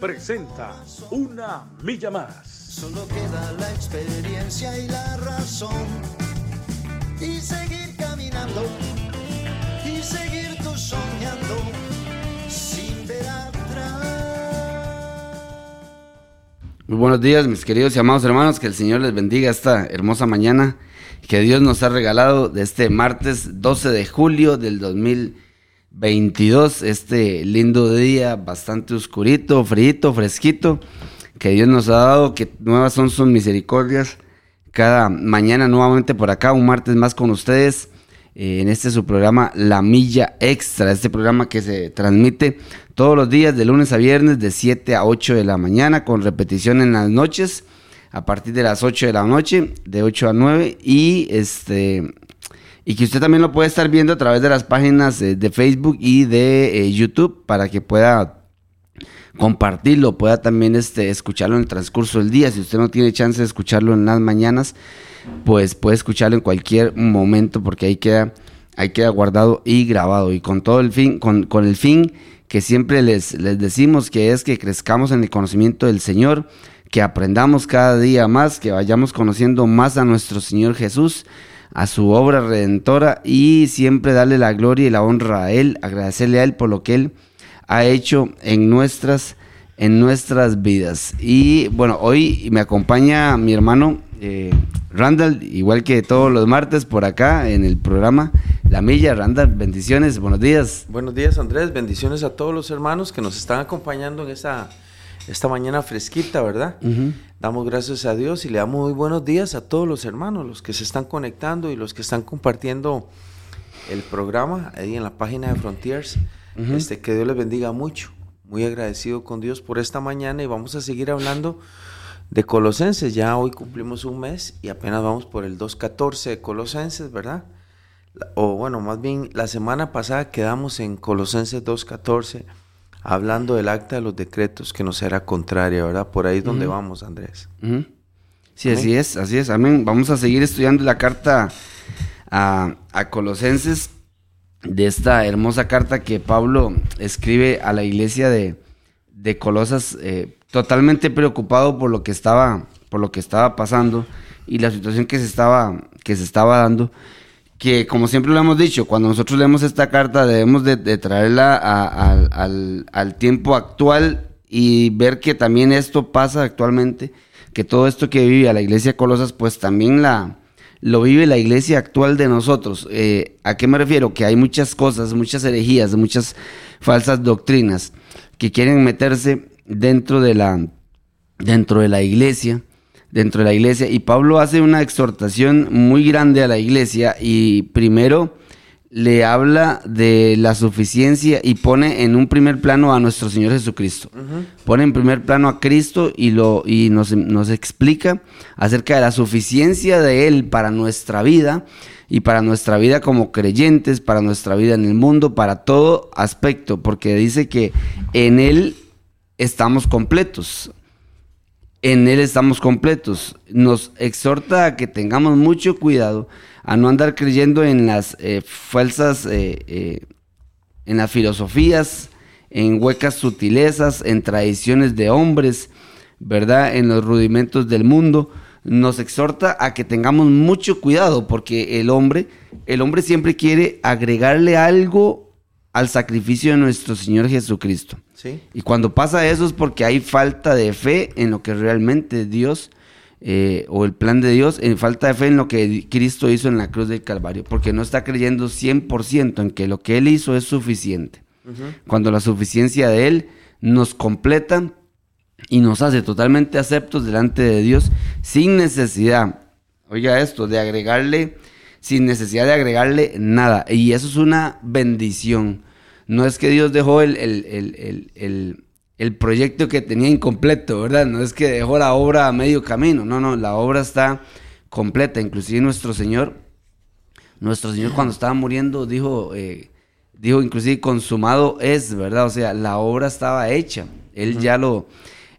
presenta Una Milla Más. Solo queda la experiencia y la razón. Y seguir caminando, y seguir tú soñando, sin ver atrás. Muy buenos días, mis queridos y amados hermanos. Que el Señor les bendiga esta hermosa mañana que Dios nos ha regalado de este martes 12 de julio del 2022. Este lindo día, bastante oscurito, frío, fresquito, que Dios nos ha dado, que nuevas son sus misericordias. Cada mañana nuevamente por acá, un martes más con ustedes. eh, en este su programa La Milla Extra, este programa que se transmite todos los días de lunes a viernes de 7 a 8 de la mañana con repetición en las noches a partir de las 8 de la noche, de 8 a 9 y este y que usted también lo puede estar viendo a través de las páginas eh, de Facebook y de eh, YouTube para que pueda compartirlo, pueda también este, escucharlo en el transcurso del día. Si usted no tiene chance de escucharlo en las mañanas, pues puede escucharlo en cualquier momento porque ahí queda, ahí queda guardado y grabado. Y con todo el fin, con, con el fin que siempre les, les decimos que es que crezcamos en el conocimiento del Señor, que aprendamos cada día más, que vayamos conociendo más a nuestro Señor Jesús, a su obra redentora y siempre darle la gloria y la honra a Él, agradecerle a Él por lo que Él ha hecho en nuestras, en nuestras vidas. Y bueno, hoy me acompaña mi hermano eh, Randall, igual que todos los martes por acá en el programa La Milla. Randall, bendiciones, buenos días. Buenos días Andrés, bendiciones a todos los hermanos que nos están acompañando en esta, esta mañana fresquita, ¿verdad? Damos gracias a Dios y le damos muy buenos días a todos los hermanos, los que se están conectando y los que están compartiendo el programa ahí en la página de Frontiers. este, que Dios les bendiga mucho. Muy agradecido con Dios por esta mañana y vamos a seguir hablando de Colosenses. Ya hoy cumplimos un mes y apenas vamos por el 2.14 de Colosenses, ¿verdad? O bueno, más bien la semana pasada quedamos en Colosenses 2.14 hablando del acta de los decretos que nos era contraria, ¿verdad? Por ahí es donde vamos, Andrés. Ujú. Sí, Amén. así es, así es, amén. Vamos a seguir estudiando la carta a, a Colosenses, de esta hermosa carta que Pablo escribe a la iglesia de, de Colosas, eh, totalmente preocupado por lo que estaba, por lo que estaba pasando y la situación que se estaba, que se estaba dando. Que como siempre lo hemos dicho, cuando nosotros leemos esta carta debemos de, traerla a- a- al, al tiempo actual y ver que también esto pasa actualmente, que todo esto que vive la iglesia Colosas, pues también la, lo vive la iglesia actual de nosotros. Eh, ¿A qué me refiero? Que hay muchas cosas, muchas herejías, muchas falsas doctrinas que quieren meterse dentro de la, dentro de la iglesia, dentro de la iglesia. Y Pablo hace una exhortación muy grande a la iglesia y primero le habla de la suficiencia y pone en un primer plano a nuestro Señor Jesucristo. Pone en primer plano a Cristo y, lo, y nos, nos explica acerca de la suficiencia de Él para nuestra vida y para nuestra vida como creyentes, para nuestra vida en el mundo, para todo aspecto, porque dice que en Él estamos completos. En Él estamos completos. Nos exhorta a que tengamos mucho cuidado a no andar creyendo en las eh, falsas, eh, eh, en las filosofías, en huecas sutilezas, en tradiciones de hombres, ¿verdad? En los rudimentos del mundo. Nos exhorta a que tengamos mucho cuidado porque el hombre, el hombre siempre quiere agregarle algo al sacrificio de nuestro Señor Jesucristo. ¿Sí? Y cuando pasa eso es porque hay falta de fe en lo que realmente Dios eh, o el plan de Dios, en falta de fe en lo que Cristo hizo en la cruz del Calvario, porque no está creyendo 100% en que lo que Él hizo es suficiente. Cuando la suficiencia de Él nos completa y nos hace totalmente aceptos delante de Dios sin necesidad, oiga esto, de agregarle, sin necesidad de agregarle nada. Y eso es una bendición. No es que Dios dejó el, el- el- el- proyecto que tenía incompleto, ¿verdad? No es que dejó la obra a medio camino, no, no, la obra está completa. Inclusive nuestro Señor, nuestro Señor cuando estaba muriendo dijo, eh, dijo inclusive consumado es, ¿verdad? O sea, la obra estaba hecha. Él ya lo,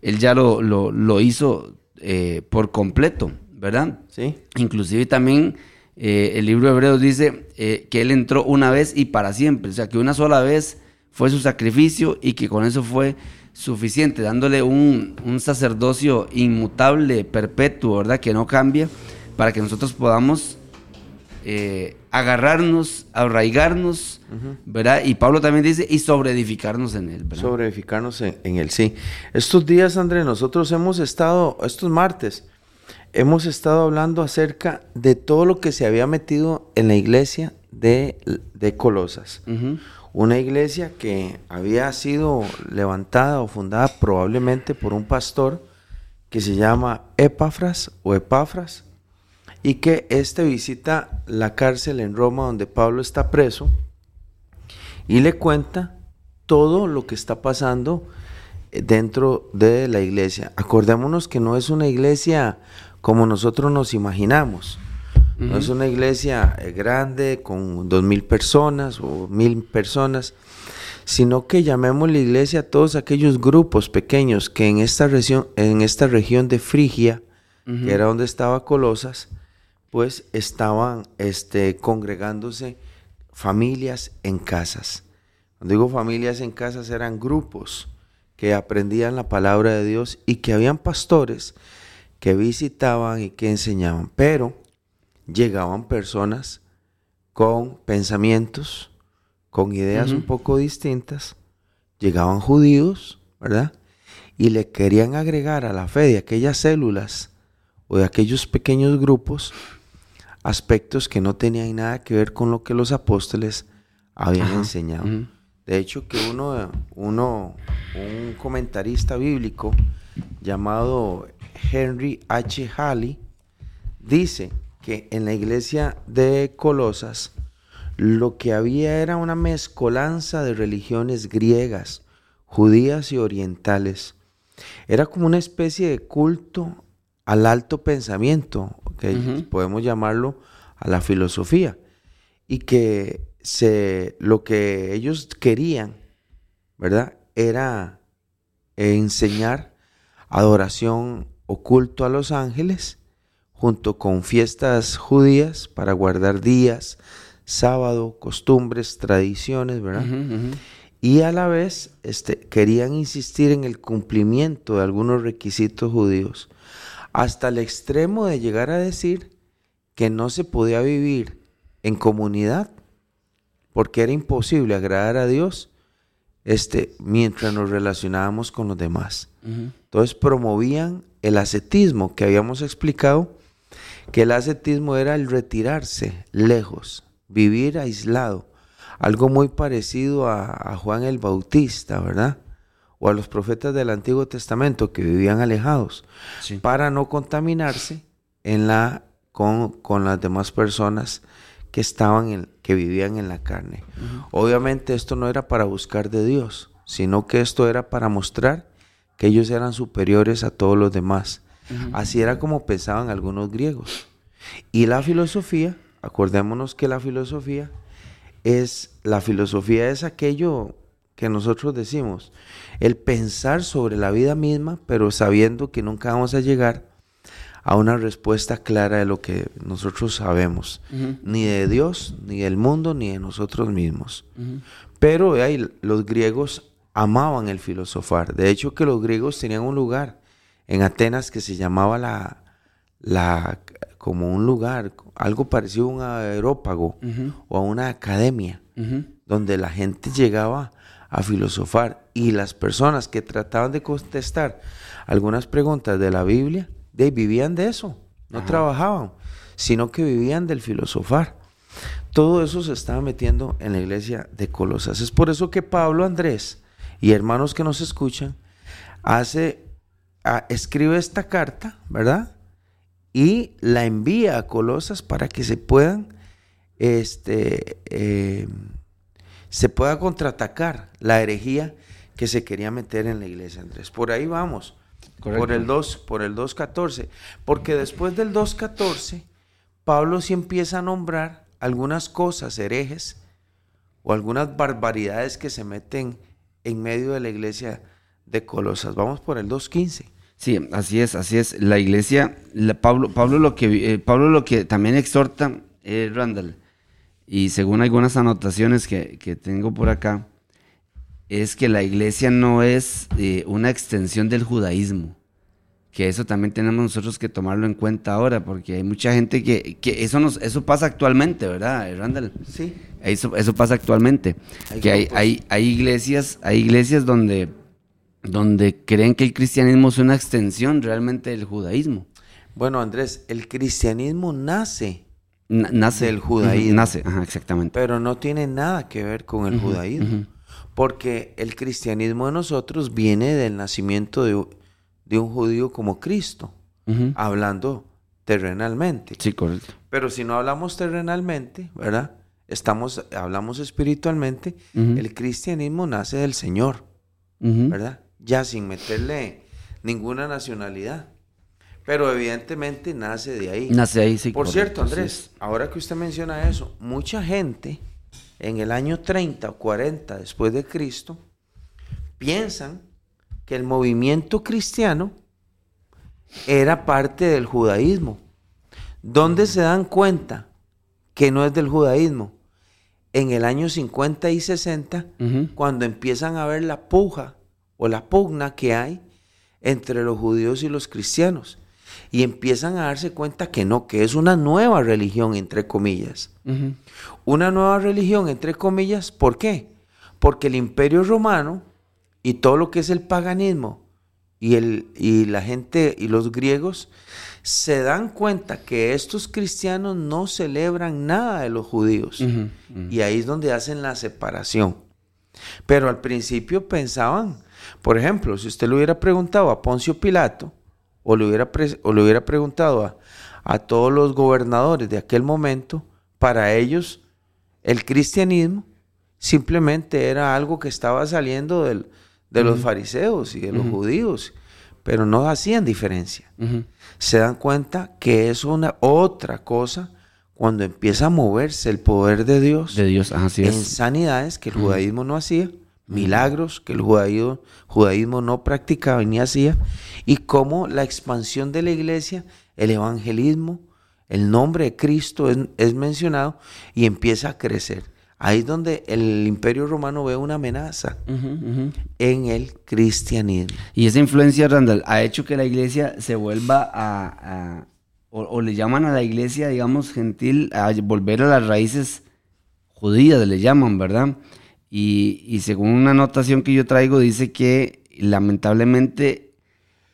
él ya lo, lo, hizo eh, por completo, ¿verdad? Sí. Inclusive también eh, el libro de Hebreos dice que él entró una vez y para siempre. O sea, que una sola vez fue su sacrificio y que con eso fue suficiente, dándole un, sacerdocio inmutable, perpetuo, ¿verdad? Que no cambia, para que nosotros podamos eh, agarrarnos, arraigarnos, ¿verdad? Y Pablo también dice, y sobreedificarnos en él, ¿verdad? Sobreedificarnos en, en él, sí. Estos días, André, nosotros hemos estado, estos martes, hemos estado hablando acerca de todo lo que se había metido en la iglesia de, de Colosas una iglesia que había sido levantada o fundada probablemente por un pastor que se llama Epafras o Epafras y que este visita la cárcel en Roma donde Pablo está preso y le cuenta todo lo que está pasando eh, dentro de la iglesia. Acordémonos que no es una iglesia como nosotros nos imaginamos. No es una iglesia eh, grande con dos mil personas o mil personas, sino que llamemos la iglesia a todos aquellos grupos pequeños que en esta región, en esta región de Frigia, que era donde estaba Colosas, pues estaban este, congregándose familias en casas. Cuando digo familias en casas eran grupos que aprendían la palabra de Dios y que habían pastores que visitaban y que enseñaban. Pero llegaban personas con pensamientos, con ideas un poco distintas, llegaban judíos, ¿verdad? Y le querían agregar a la fe de aquellas células o de aquellos pequeños grupos aspectos que no tenían nada que ver con lo que los apóstoles habían enseñado. De hecho, que uno, uno, un comentarista bíblico llamado Henry H. Halley, dice que en la iglesia de Colosas lo que había era una mezcolanza de religiones griegas, judías y orientales. Era como una especie de culto al alto pensamiento, que podemos llamarlo a la filosofía, y que se, lo que ellos querían, ¿verdad? Era enseñar adoración oculto a los ángeles junto con fiestas judías para guardar días, sábado, costumbres, tradiciones, ¿verdad? Y a la vez este, querían insistir en el cumplimiento de algunos requisitos judíos, hasta el extremo de llegar a decir que no se podía vivir en comunidad, porque era imposible agradar a Dios este, mientras nos relacionábamos con los demás. Entonces promovían el ascetismo que habíamos explicado, que el ascetismo era el retirarse lejos, vivir aislado, algo muy parecido a, Juan el Bautista, ¿verdad? O a los profetas del Antiguo Testamento que vivían alejados, para no contaminarse en la, con, las demás personas que estaban en, que vivían en la carne. Obviamente esto no era para buscar de Dios, sino que esto era para mostrar que ellos eran superiores a todos los demás Así era como pensaban algunos griegos. Y la filosofía, acordémonos que la filosofía es, la filosofía es aquello que nosotros decimos, el pensar sobre la vida misma, pero sabiendo que nunca vamos a llegar a una respuesta clara de lo que nosotros sabemos, ni de Dios, ni del mundo, ni de nosotros mismos. Pero ahí, los griegos amaban el filosofar. De hecho, que los griegos tenían un lugar en Atenas que se llamaba la, la como un lugar, algo parecido a un aerópago o a una academia, donde la gente llegaba a filosofar y las personas que trataban de contestar algunas preguntas de la Biblia, de, vivían de eso, no trabajaban, sino que vivían del filosofar. Todo eso se estaba metiendo en la iglesia de Colosas. Es por eso que Pablo Andrés y hermanos que nos escuchan hace escribe esta carta, ¿verdad? Y la envía a Colosas para que se puedan, este, eh, se pueda contraatacar la herejía que se quería meter en la iglesia, Andrés. Por ahí vamos. Correcto. Por el 2, por el 2.14. Porque después del 2.14, Pablo sí empieza a nombrar algunas cosas herejes o algunas barbaridades que se meten en medio de la iglesia de Colosas. Vamos por el 2.15. Sí, así es, así es. La iglesia, Pablo, Pablo lo que eh, Pablo lo que también exhorta, Randall, y según algunas anotaciones que, que tengo por acá, es que la iglesia no es eh, una extensión del judaísmo. Que eso también tenemos nosotros que tomarlo en cuenta ahora, porque hay mucha gente que, que eso nos, eso pasa actualmente, ¿verdad, eh, Randall? Sí. Eso, eso pasa actualmente. Hay que hay, hay, hay iglesias, hay iglesias donde, donde creen que el cristianismo es una extensión realmente del judaísmo. Bueno, Andrés, el cristianismo nace, Na- nace Del judaísmo. Nace, ajá, exactamente. pero no tiene nada que ver con el judaísmo. Porque el cristianismo de nosotros viene del nacimiento de, de un judío como Cristo, hablando terrenalmente. Sí, correcto. Pero si no hablamos terrenalmente, ¿verdad? Estamos, hablamos espiritualmente, el cristianismo nace del Señor. ¿verdad? Ya sin meterle ninguna nacionalidad. Pero evidentemente nace de ahí. Nace ahí, sí. Por correcto, cierto, Andrés, ahora que usted menciona eso, mucha gente en el año 30 o 40 después de Cristo piensan que el movimiento cristiano era parte del judaísmo. ¿Dónde se dan cuenta que no es del judaísmo? En el año 50 y 60, Ujú. cuando empiezan a ver la puja o la pugna que hay entre los judíos y los cristianos. Y empiezan a darse cuenta que no, que es una nueva religión, entre comillas. Una nueva religión, entre comillas, ¿por qué? Porque el imperio romano y todo lo que es el paganismo y, el, y la gente y los griegos se dan cuenta que estos cristianos no celebran nada de los judíos. Y ahí es donde hacen la separación. Pero al principio pensaban, por ejemplo, si usted le hubiera preguntado a Poncio Pilato, o le hubiera, o le hubiera preguntado a, a todos los gobernadores de aquel momento, para ellos el cristianismo simplemente era algo que estaba saliendo del- de los fariseos y de los judíos, pero no hacían diferencia. Se dan cuenta que es una otra cosa cuando empieza a moverse el poder de Dios De Dios, así en es. sanidades que el judaísmo no hacía, milagros que el judaísmo, judaísmo no practicaba ni hacía, y cómo la expansión de la iglesia, el evangelismo, el nombre de Cristo es, es mencionado y empieza a crecer. Ahí es donde el imperio romano ve una amenaza en el cristianismo. Y esa influencia, Randall, ha hecho que la iglesia se vuelva a, a- o, o le llaman a la iglesia, digamos, gentil, a volver a las raíces judías, le llaman, ¿verdad? Y, y según una anotación que yo traigo, dice que lamentablemente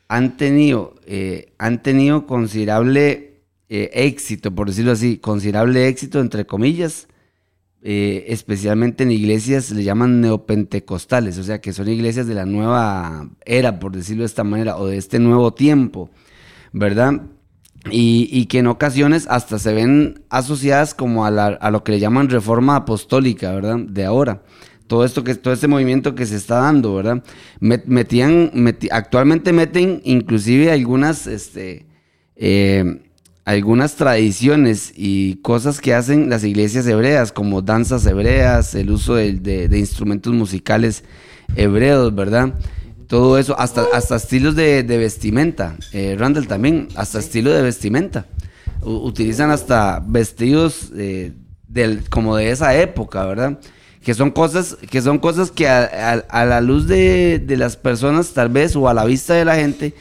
han tenido, eh, han tenido considerable eh, éxito, por decirlo así, considerable éxito, entre comillas, eh, especialmente en iglesias le llaman neopentecostales, o sea que son iglesias de la nueva era, por decirlo de esta manera, o de este nuevo tiempo, ¿verdad? Y, que en ocasiones hasta se ven asociadas como a, la- a lo que le llaman reforma apostólica, ¿verdad? De ahora. Todo esto que todo este movimiento que se está dando, ¿verdad? Met- metían, actualmente meten inclusive algunas, este, eh, algunas tradiciones y cosas que hacen las iglesias hebreas, como danzas hebreas, el uso de, de- de instrumentos musicales hebreos, ¿verdad? Todo eso, hasta, hasta estilos de, de vestimenta. Eh, Randall también, hasta estilo de vestimenta. U- utilizan hasta vestidos eh, del, como de esa época, ¿verdad? Que son cosas que, son cosas que a, a- a la luz de, de las personas, tal vez, o a la vista de la gente,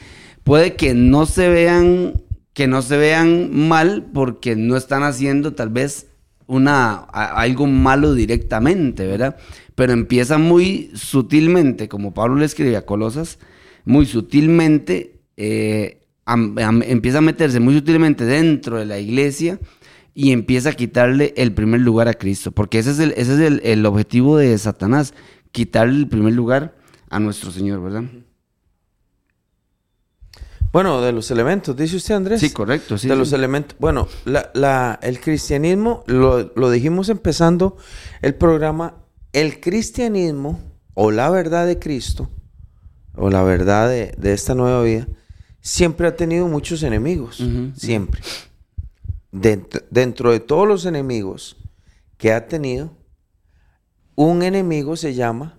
puede que no se vean que no se vean mal porque no están haciendo tal vez una algo malo directamente, ¿verdad? Pero empieza muy sutilmente, como Pablo le escribe a Colosas, muy sutilmente, eh, empieza a meterse muy sutilmente dentro de la iglesia y empieza a quitarle el primer lugar a Cristo, porque ese es el, ese es el, el objetivo de Satanás, quitarle el primer lugar a nuestro Señor, ¿verdad? Bueno, de los elementos, dice usted Andrés. Sí, correcto, sí. de sí. los elementos. Bueno, la, la- el cristianismo, lo, lo dijimos empezando el programa, el cristianismo o la verdad de Cristo, o la verdad de, de esta nueva vida, siempre ha tenido muchos enemigos, siempre. Dentro, dentro de todos los enemigos que ha tenido, un enemigo se llama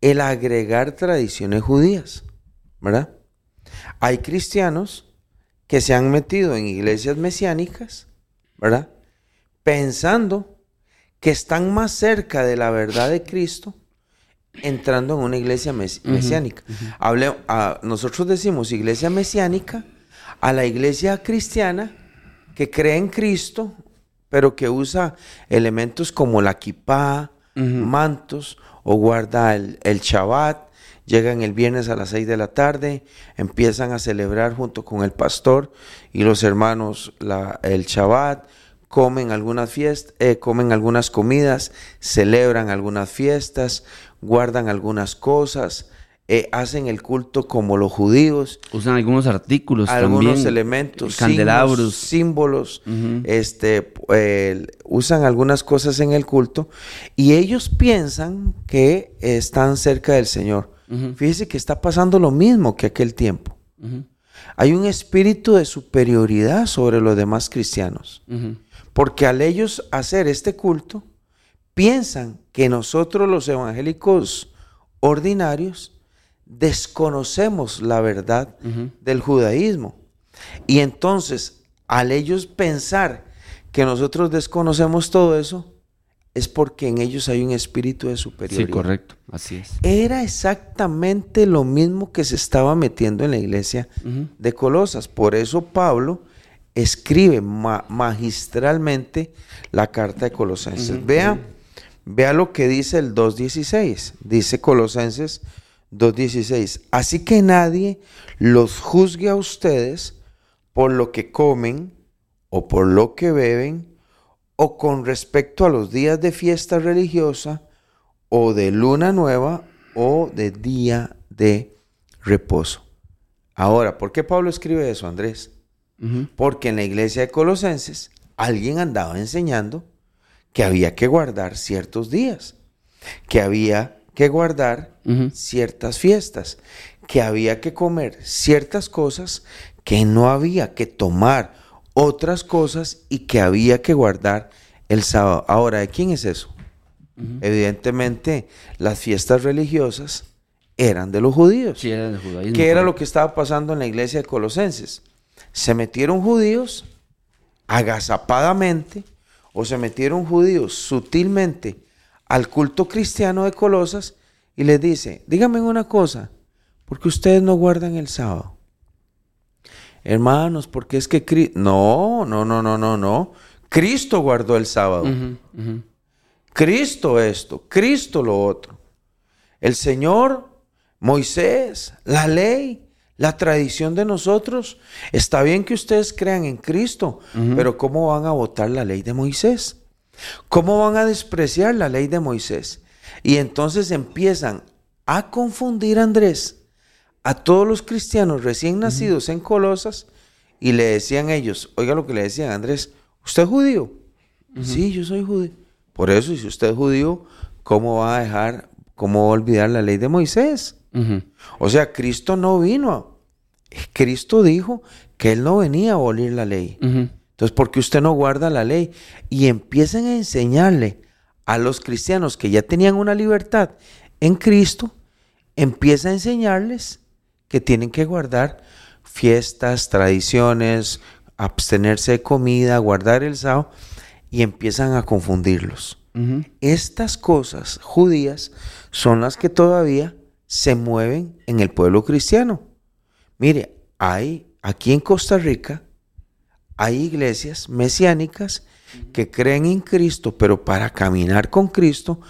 el agregar tradiciones judías, ¿verdad? Hay cristianos que se han metido en iglesias mesiánicas, ¿verdad? Pensando que están más cerca de la verdad de Cristo entrando en una iglesia mesiánica. nosotros decimos iglesia mesiánica a la iglesia cristiana que cree en Cristo, pero que usa elementos como la kippah, mantos o guarda el, el Shabbat, llegan el viernes a las 6 de la tarde, empiezan a celebrar junto con el pastor y los hermanos la, el Shabbat, comen algunas fiestas, eh, comen algunas comidas, celebran algunas fiestas, guardan algunas cosas, eh, hacen el culto como los judíos. Usan algunos artículos algunos elementos, candelabros, símbolos, este, usan algunas cosas en el culto y ellos piensan que están cerca del Señor. Fíjese que está pasando lo mismo que aquel tiempo. Hay un espíritu de superioridad sobre los demás cristianos. Porque al ellos hacer este culto, piensan que nosotros los evangélicos ordinarios desconocemos la verdad del judaísmo. Y entonces, al ellos pensar que nosotros desconocemos todo eso, es porque en ellos hay un espíritu de superioridad. Sí, correcto, así es. Era exactamente lo mismo que se estaba metiendo en la iglesia de Colosas. Por eso Pablo escribe magistralmente la carta de Colosenses. Vea Vea lo que dice el 2.16. Dice Colosenses 2.16. Así que nadie los juzgue a ustedes por lo que comen o por lo que beben o con respecto a los días de fiesta religiosa o de luna nueva o de día de reposo. Ahora, ¿por qué Pablo escribe eso, Andrés? Porque en la iglesia de Colosenses alguien andaba enseñando que había que guardar ciertos días, que había que guardar ciertas fiestas, que había que comer ciertas cosas, que no había que tomar otras cosas y que había que guardar el sábado. Ahora, ¿de quién es eso? Evidentemente, las fiestas religiosas eran de los judíos. Sí, eran del judaísmo. ¿Qué era lo que estaba pasando en la iglesia de Colosenses? Se metieron judíos agazapadamente o se metieron judíos sutilmente al culto cristiano de Colosas y les dice, díganme una cosa, ¿por qué ustedes no guardan el sábado? Hermanos, porque es que Cristo... No, no, no, no, no, no. Cristo guardó el sábado. Cristo esto, Cristo lo otro. El Señor, Moisés, la ley, la tradición de nosotros. Está bien que ustedes crean en Cristo, pero ¿cómo van a votar la ley de Moisés? ¿Cómo van a despreciar la ley de Moisés? Y entonces empiezan a confundir a Andrés, a todos los cristianos recién nacidos en Colosas, y le decían ellos, oiga lo que le decían Andrés, ¿usted es judío? Sí, yo soy judío. Por eso, si usted es judío, ¿cómo va a dejar, cómo va a olvidar la ley de Moisés? O sea, Cristo no vino. Cristo dijo que Él no venía a abolir la ley. Entonces, ¿por qué usted no guarda la ley? Y empiecen a enseñarle a los cristianos que ya tenían una libertad en Cristo, empieza a enseñarles que tienen que guardar fiestas, tradiciones, abstenerse de comida, guardar el sábado, y empiezan a confundirlos. Estas cosas judías son las que todavía se mueven en el pueblo cristiano. Mire, hay aquí en Costa Rica, hay iglesias mesiánicas que creen en Cristo, pero para caminar con Cristo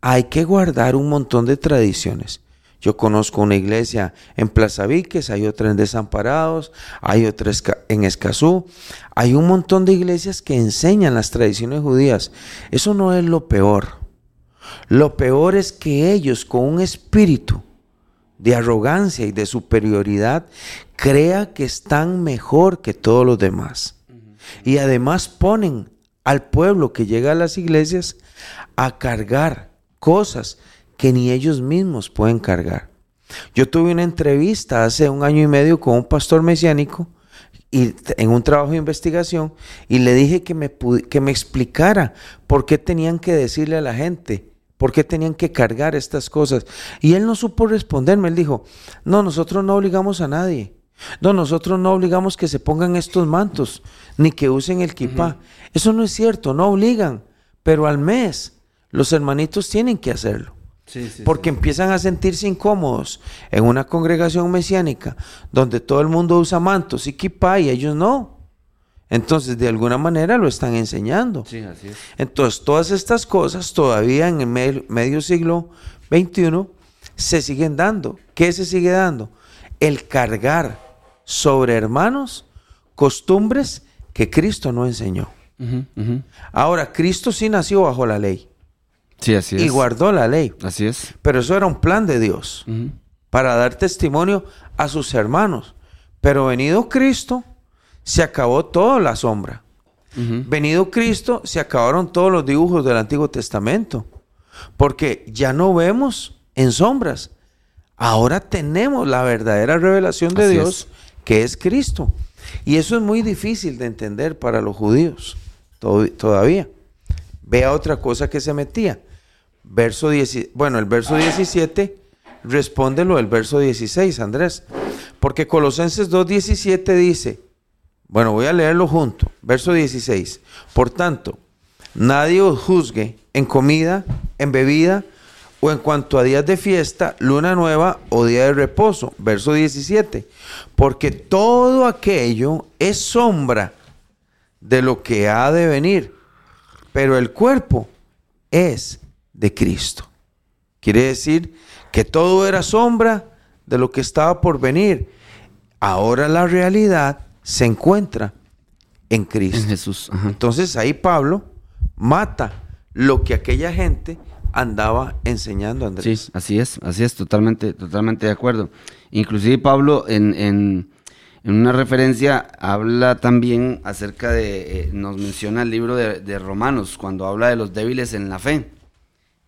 hay que guardar un montón de tradiciones. Yo conozco una iglesia en Plaza Víquez, hay otra en Desamparados, hay otra en Escazú. Hay un montón de iglesias que enseñan las tradiciones judías. Eso no es lo peor. Lo peor es que ellos con un espíritu de arrogancia y de superioridad crea que están mejor que todos los demás. Y además ponen al pueblo que llega a las iglesias a cargar cosas que ni ellos mismos pueden cargar. Yo tuve una entrevista hace un año y medio con un pastor mesiánico y en un trabajo de investigación y le dije que me, que me explicara por qué tenían que decirle a la gente, por qué tenían que cargar estas cosas. Y él no supo responderme, él dijo, no, nosotros no obligamos a nadie. No, nosotros no obligamos que se pongan estos mantos, ni que usen el kipá. Eso no es cierto, no obligan, pero al mes los hermanitos tienen que hacerlo porque empiezan a sentirse incómodos en una congregación mesiánica donde todo el mundo usa mantos y kippah y ellos no. Entonces, de alguna manera lo están enseñando. Entonces, todas estas cosas todavía en el medio siglo XXI se siguen dando. ¿Qué se sigue dando? El cargar sobre hermanos costumbres que Cristo no enseñó. Ahora, Cristo sí nació bajo la ley. Y guardó la ley. Así es. Pero eso era un plan de Dios para dar testimonio a sus hermanos. Pero venido Cristo, se acabó toda la sombra. Venido Cristo, se acabaron todos los dibujos del Antiguo Testamento. Porque ya no vemos en sombras. Ahora tenemos la verdadera revelación de Dios, que es Cristo. Y eso es muy difícil de entender para los judíos todavía. Vea otra cosa que se metía verso 10, bueno, el verso 17 responde lo del verso 16, Andrés. Porque Colosenses 2.17 dice, bueno, voy a leerlo junto, verso 16. Por tanto, nadie os juzgue en comida, en bebida o en cuanto a días de fiesta, luna nueva o día de reposo. Verso 17. Porque todo aquello es sombra de lo que ha de venir, pero el cuerpo es de Cristo. Quiere decir que todo era sombra de lo que estaba por venir. Ahora la realidad se encuentra en Cristo. En Jesús. Entonces ahí Pablo mata lo que aquella gente andaba enseñando a Andrés. Sí, así es, así es, totalmente, totalmente de acuerdo. Inclusive Pablo en, en, una referencia habla también acerca de, eh, nos menciona el libro de, de Romanos, cuando habla de los débiles en la fe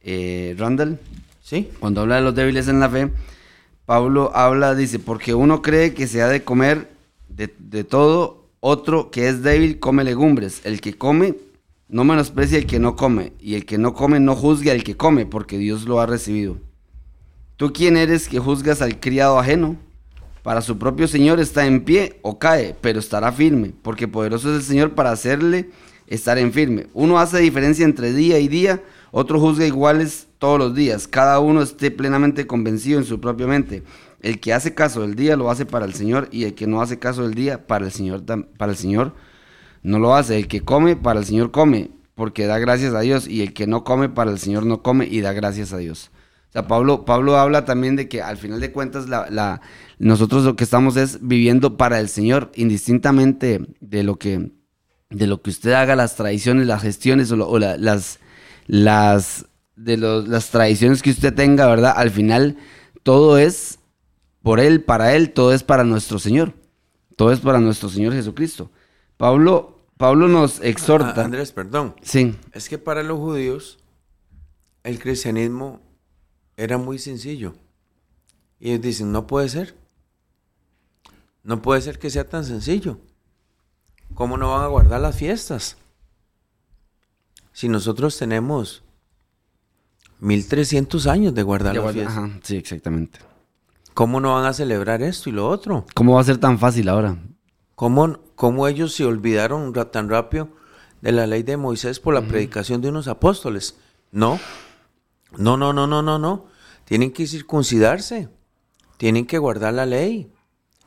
eh, Randall, ¿sí? cuando habla de los débiles en la fe, Pablo habla, dice, porque uno cree que se ha de comer de, todo, otro que es débil come legumbres. El que come no menosprecia el que no come, y el que no come no juzgue al que come, porque Dios lo ha recibido. ¿Tú quién eres que juzgas al criado ajeno? Para su propio Señor está en pie o cae, pero estará firme, porque poderoso es el Señor para hacerle estar en firme. Uno hace diferencia entre día y día, otro juzga iguales todos los días. Cada uno esté plenamente convencido en su propia mente. El que hace caso del día lo hace para el Señor y el que no hace caso del día para el Señor, para el Señor no lo hace. El que come para el Señor come porque da gracias a Dios y el que no come para el Señor no come y da gracias a Dios. O sea, Pablo, Pablo habla también de que al final de cuentas nosotros lo que estamos es viviendo para el Señor, indistintamente de lo que, de lo que usted haga, las tradiciones, las gestiones o, las, las, de las tradiciones que usted tenga, ¿verdad? Al final todo es por Él, para Él, todo es para nuestro Señor. Todo es para nuestro Señor Jesucristo. Pablo, Pablo nos exhorta. Andrés, perdón. Sí. Es que para los judíos el cristianismo era muy sencillo. Y ellos dicen, no puede ser. No puede ser que sea tan sencillo. ¿Cómo no van a guardar las fiestas? Si nosotros tenemos 1300 años de guardar la fiesta. sí, exactamente. ¿Cómo no van a celebrar esto y lo otro? ¿Cómo va a ser tan fácil ahora? ¿Cómo, cómo ellos se olvidaron tan rápido de la ley de Moisés por la predicación de unos apóstoles? No. No, no, no, no, no, no. Tienen que circuncidarse. Tienen que guardar la ley.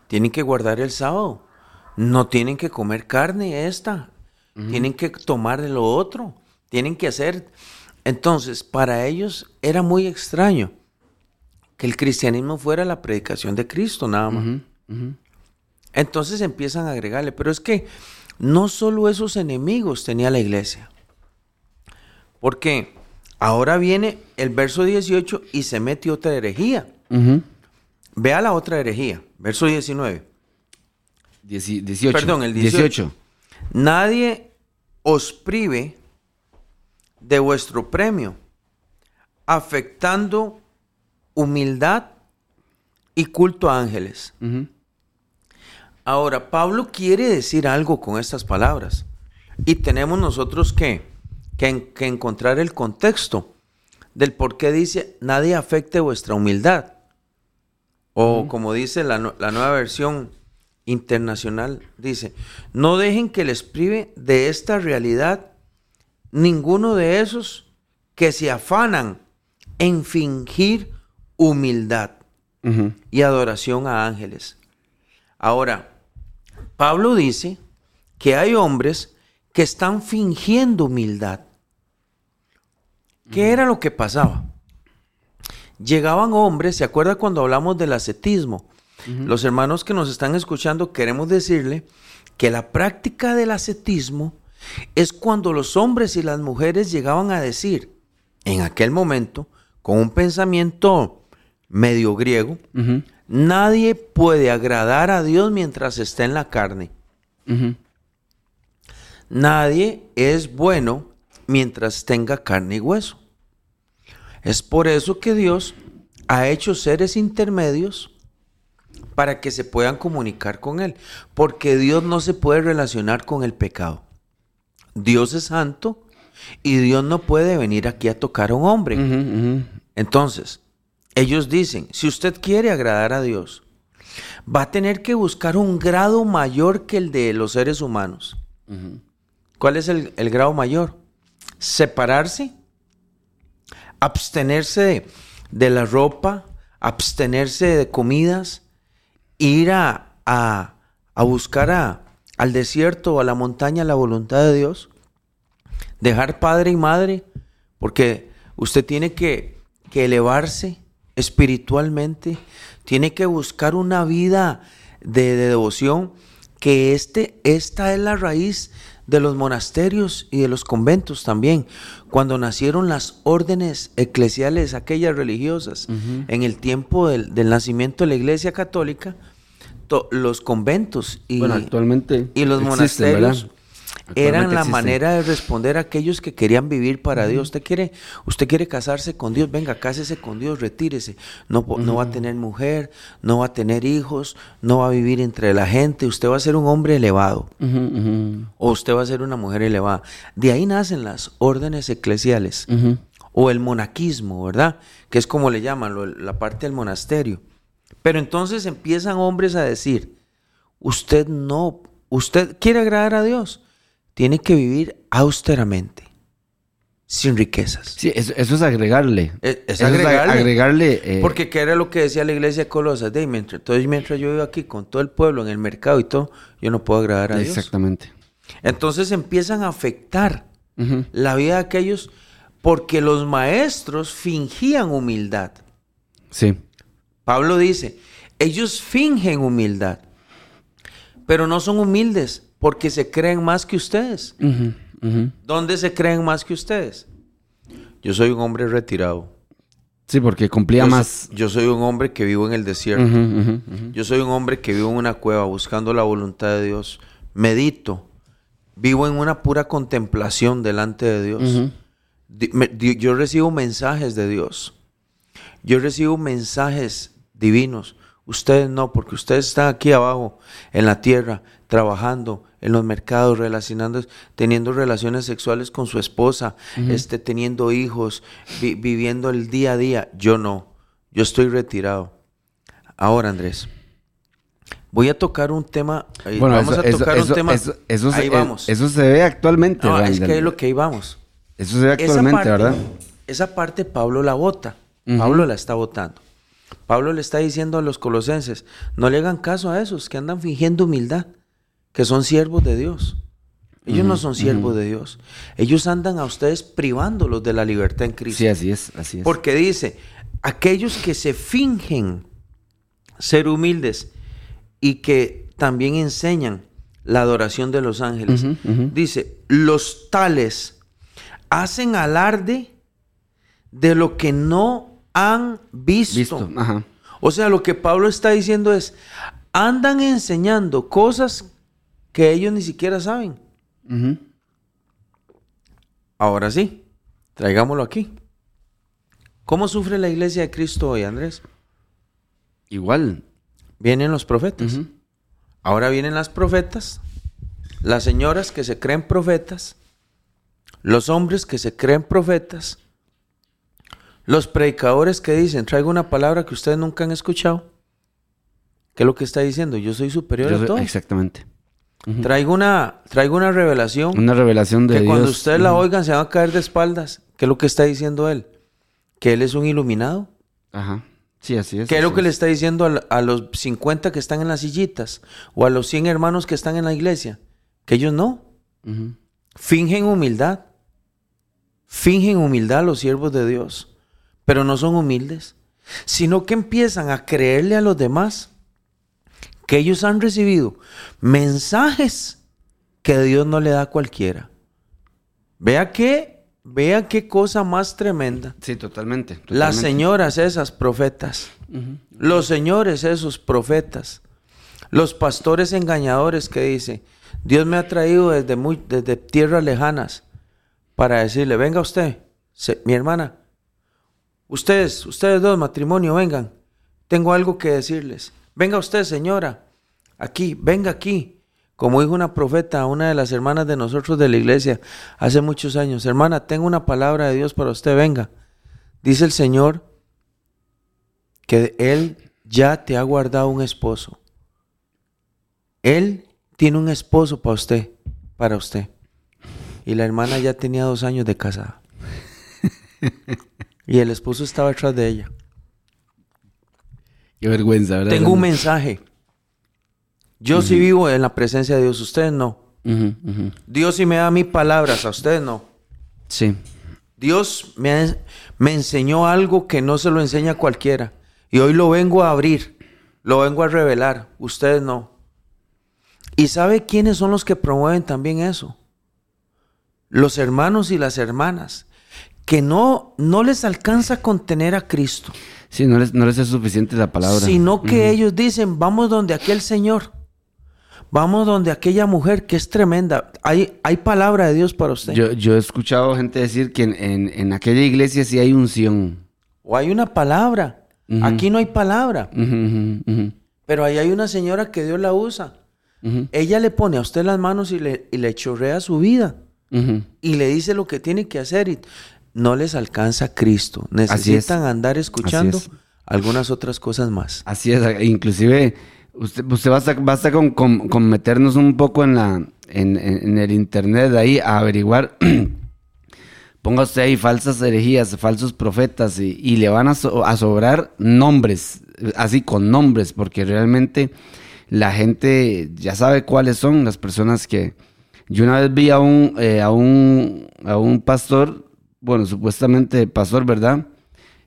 Tienen que guardar el sábado. No tienen que comer carne esta. Tienen que tomar de lo otro tienen que hacer. Entonces, para ellos era muy extraño que el cristianismo fuera la predicación de Cristo, nada más. Entonces empiezan a agregarle, pero es que no solo esos enemigos tenía la iglesia, porque ahora viene el verso 18 y se mete otra herejía. Vea la otra herejía, verso 19. 18. Perdón, el 18. Nadie os prive de vuestro premio, afectando humildad y culto a ángeles. Ahora, Pablo quiere decir algo con estas palabras. Y tenemos nosotros que, que en- que encontrar el contexto del por qué dice, nadie afecte vuestra humildad. O como dice la, la nueva versión internacional, dice, no dejen que les prive de esta realidad ninguno de esos que se afanan en fingir humildad y adoración a ángeles. Ahora, Pablo dice que hay hombres que están fingiendo humildad. ¿Qué era lo que pasaba? Llegaban hombres, ¿se acuerda cuando hablamos del ascetismo? Los hermanos que nos están escuchando queremos decirle que la práctica del ascetismo es cuando los hombres y las mujeres llegaban a decir, en aquel momento, con un pensamiento medio griego. Nadie puede agradar a Dios mientras está en la carne. Nadie es bueno mientras tenga carne y hueso. Es por eso que Dios ha hecho seres intermedios para que se puedan comunicar con Él. Porque Dios no se puede relacionar con el pecado. Dios es santo y Dios no puede venir aquí a tocar a un hombre. Entonces, ellos dicen, si usted quiere agradar a Dios, va a tener que buscar un grado mayor que el de los seres humanos. ¿Cuál es el, el grado mayor? Separarse, abstenerse de, de la ropa, abstenerse de comidas, ir a, a- a buscar a- al desierto o a la montaña la voluntad de Dios, dejar padre y madre, porque usted tiene que, que elevarse espiritualmente, tiene que buscar una vida de, de devoción, que este, esta es la raíz de los monasterios y de los conventos también. Cuando nacieron las órdenes eclesiales, aquellas religiosas, en el tiempo del, del nacimiento de la iglesia católica, los conventos y, Bueno, actualmente y los existen, monasterios ¿verdad? eran la existen. manera de responder a aquellos que querían vivir para Dios. Usted quiere, usted quiere casarse con Dios, venga, cásese con Dios, retírese. No, no va a tener mujer, no va a tener hijos, no va a vivir entre la gente. Usted va a ser un hombre elevado o usted va a ser una mujer elevada. De ahí nacen las órdenes eclesiales o el monaquismo, ¿verdad? Que es como le llaman, lo- la parte del monasterio. Pero entonces empiezan hombres a decir, usted no, usted quiere agradar a Dios, tiene que vivir austeramente, sin riquezas. Sí, eso, eso es agregarle. Es- es Eso agregarle. agregarle, eh, Porque qué era lo que decía la iglesia de Colosas, de mientras, entonces mientras yo vivo aquí con todo el pueblo en el mercado y todo, yo no puedo agradar a Dios. Exactamente. Entonces empiezan a afectar la vida de aquellos porque los maestros fingían humildad. Sí. Pablo dice, ellos fingen humildad, pero no son humildes porque se creen más que ustedes. ¿Dónde se creen más que ustedes? Yo soy un hombre retirado. Sí, porque cumplía Yo, más. so- yo soy un hombre que vivo en el desierto. Yo soy un hombre que vivo en una cueva buscando la voluntad de Dios. Medito. Vivo en una pura contemplación delante de Dios. Yo recibo mensajes de Dios. Yo recibo mensajes divinos. Ustedes no, porque ustedes están aquí abajo, en la tierra, trabajando, en los mercados, relacionando, teniendo relaciones sexuales con su esposa, este, teniendo hijos, vi- viviendo el día a día. Yo no. Yo estoy retirado. Ahora, Andrés, voy a tocar un tema. eh, Bueno, vamos eso, a tocar eso- un tema. eso- eso se, ahí eh, vamos. Eso se ve actualmente. No, es que es lo que ahí vamos. Eso se ve Esa actualmente, parte- ¿verdad? Esa parte Pablo la vota. Pablo la está votando. Pablo le está diciendo a los colosenses, no le hagan caso a esos que andan fingiendo humildad, que son siervos de Dios. Ellos no son siervos de Dios. Ellos andan a ustedes privándolos de la libertad en Cristo. Sí, así es, así es. Porque dice, aquellos que se fingen ser humildes y que también enseñan la adoración de los ángeles. Dice, los tales hacen alarde de lo que no han visto. Visto. Ajá. O sea, lo que Pablo está diciendo es, andan enseñando cosas que ellos ni siquiera saben. Ahora sí, traigámoslo aquí. ¿Cómo sufre la iglesia de Cristo hoy, Andrés? Igual. Vienen los profetas. Ahora vienen las profetas, las señoras que se creen profetas, los hombres que se creen profetas, los predicadores que dicen, traigo una palabra que ustedes nunca han escuchado. ¿Qué es lo que está diciendo? Yo soy superior Yo a soy- todo. exactamente. Traigo una, traigo una revelación Una revelación de que Dios. cuando ustedes la oigan se van a caer de espaldas. ¿Qué es lo que está diciendo él? Que él es un iluminado. Ajá. Sí, así es. ¿Qué es lo que le está diciendo a, los 50 que están en las sillitas o a los 100 hermanos que están en la iglesia? Que ellos no. Fingen humildad. Fingen humildad los siervos de Dios. Pero no son humildes. Sino que empiezan a creerle a los demás que ellos han recibido mensajes que Dios no le da a cualquiera. Vea qué, vea qué cosa más tremenda. Sí, totalmente. Las señoras esas profetas, los señores esos profetas, los pastores engañadores que dice, Dios me ha traído desde, muy, desde tierras lejanas para decirle, venga usted, se- mi hermana, ustedes, ustedes dos, matrimonio, vengan, tengo algo que decirles. Venga usted, señora, aquí, venga aquí. Como dijo una profeta una de las hermanas de nosotros de la iglesia hace muchos años, hermana, tengo una palabra de Dios para usted, venga. Dice el Señor que Él ya te ha guardado un esposo. Él tiene un esposo para usted, para usted. Y la hermana ya tenía dos años de casada. y el esposo estaba atrás de ella. Qué vergüenza, ¿verdad? Tengo un mensaje. Yo sí vivo en la presencia de Dios, ustedes no. Dios sí me da mis palabras, a ustedes no. Sí. Dios me, me enseñó algo que no se lo enseña a cualquiera. Y hoy lo vengo a abrir, lo vengo a revelar. Ustedes no. ¿Y sabe quiénes son los que promueven también eso? Los hermanos y las hermanas, que no, no les alcanza a contener a Cristo, Sí, no les, no les es suficiente la palabra. sino que ellos dicen, vamos donde aquel Señor, vamos donde aquella mujer que es tremenda. Hay, hay palabra de Dios para usted. Yo, yo he escuchado gente decir que en, en- en aquella iglesia sí hay unción. o hay una palabra. Aquí no hay palabra. Pero ahí hay una señora que Dios la usa. Ella le pone a usted las manos y le, y le chorrea su vida. Y le dice lo que tiene que hacer. Y no les alcanza Cristo. Es. Necesitan andar escuchando es. algunas otras cosas más. Así es, inclusive usted, usted basta, basta con, con- con meternos un poco en la en, en- en el internet de ahí a averiguar. Ponga usted ahí falsas herejías, falsos profetas y, y le van a, so- a sobrar nombres, así con nombres, porque realmente la gente ya sabe cuáles son las personas que... Yo una vez vi a un, eh, a un, a un pastor, bueno, supuestamente pastor, ¿verdad?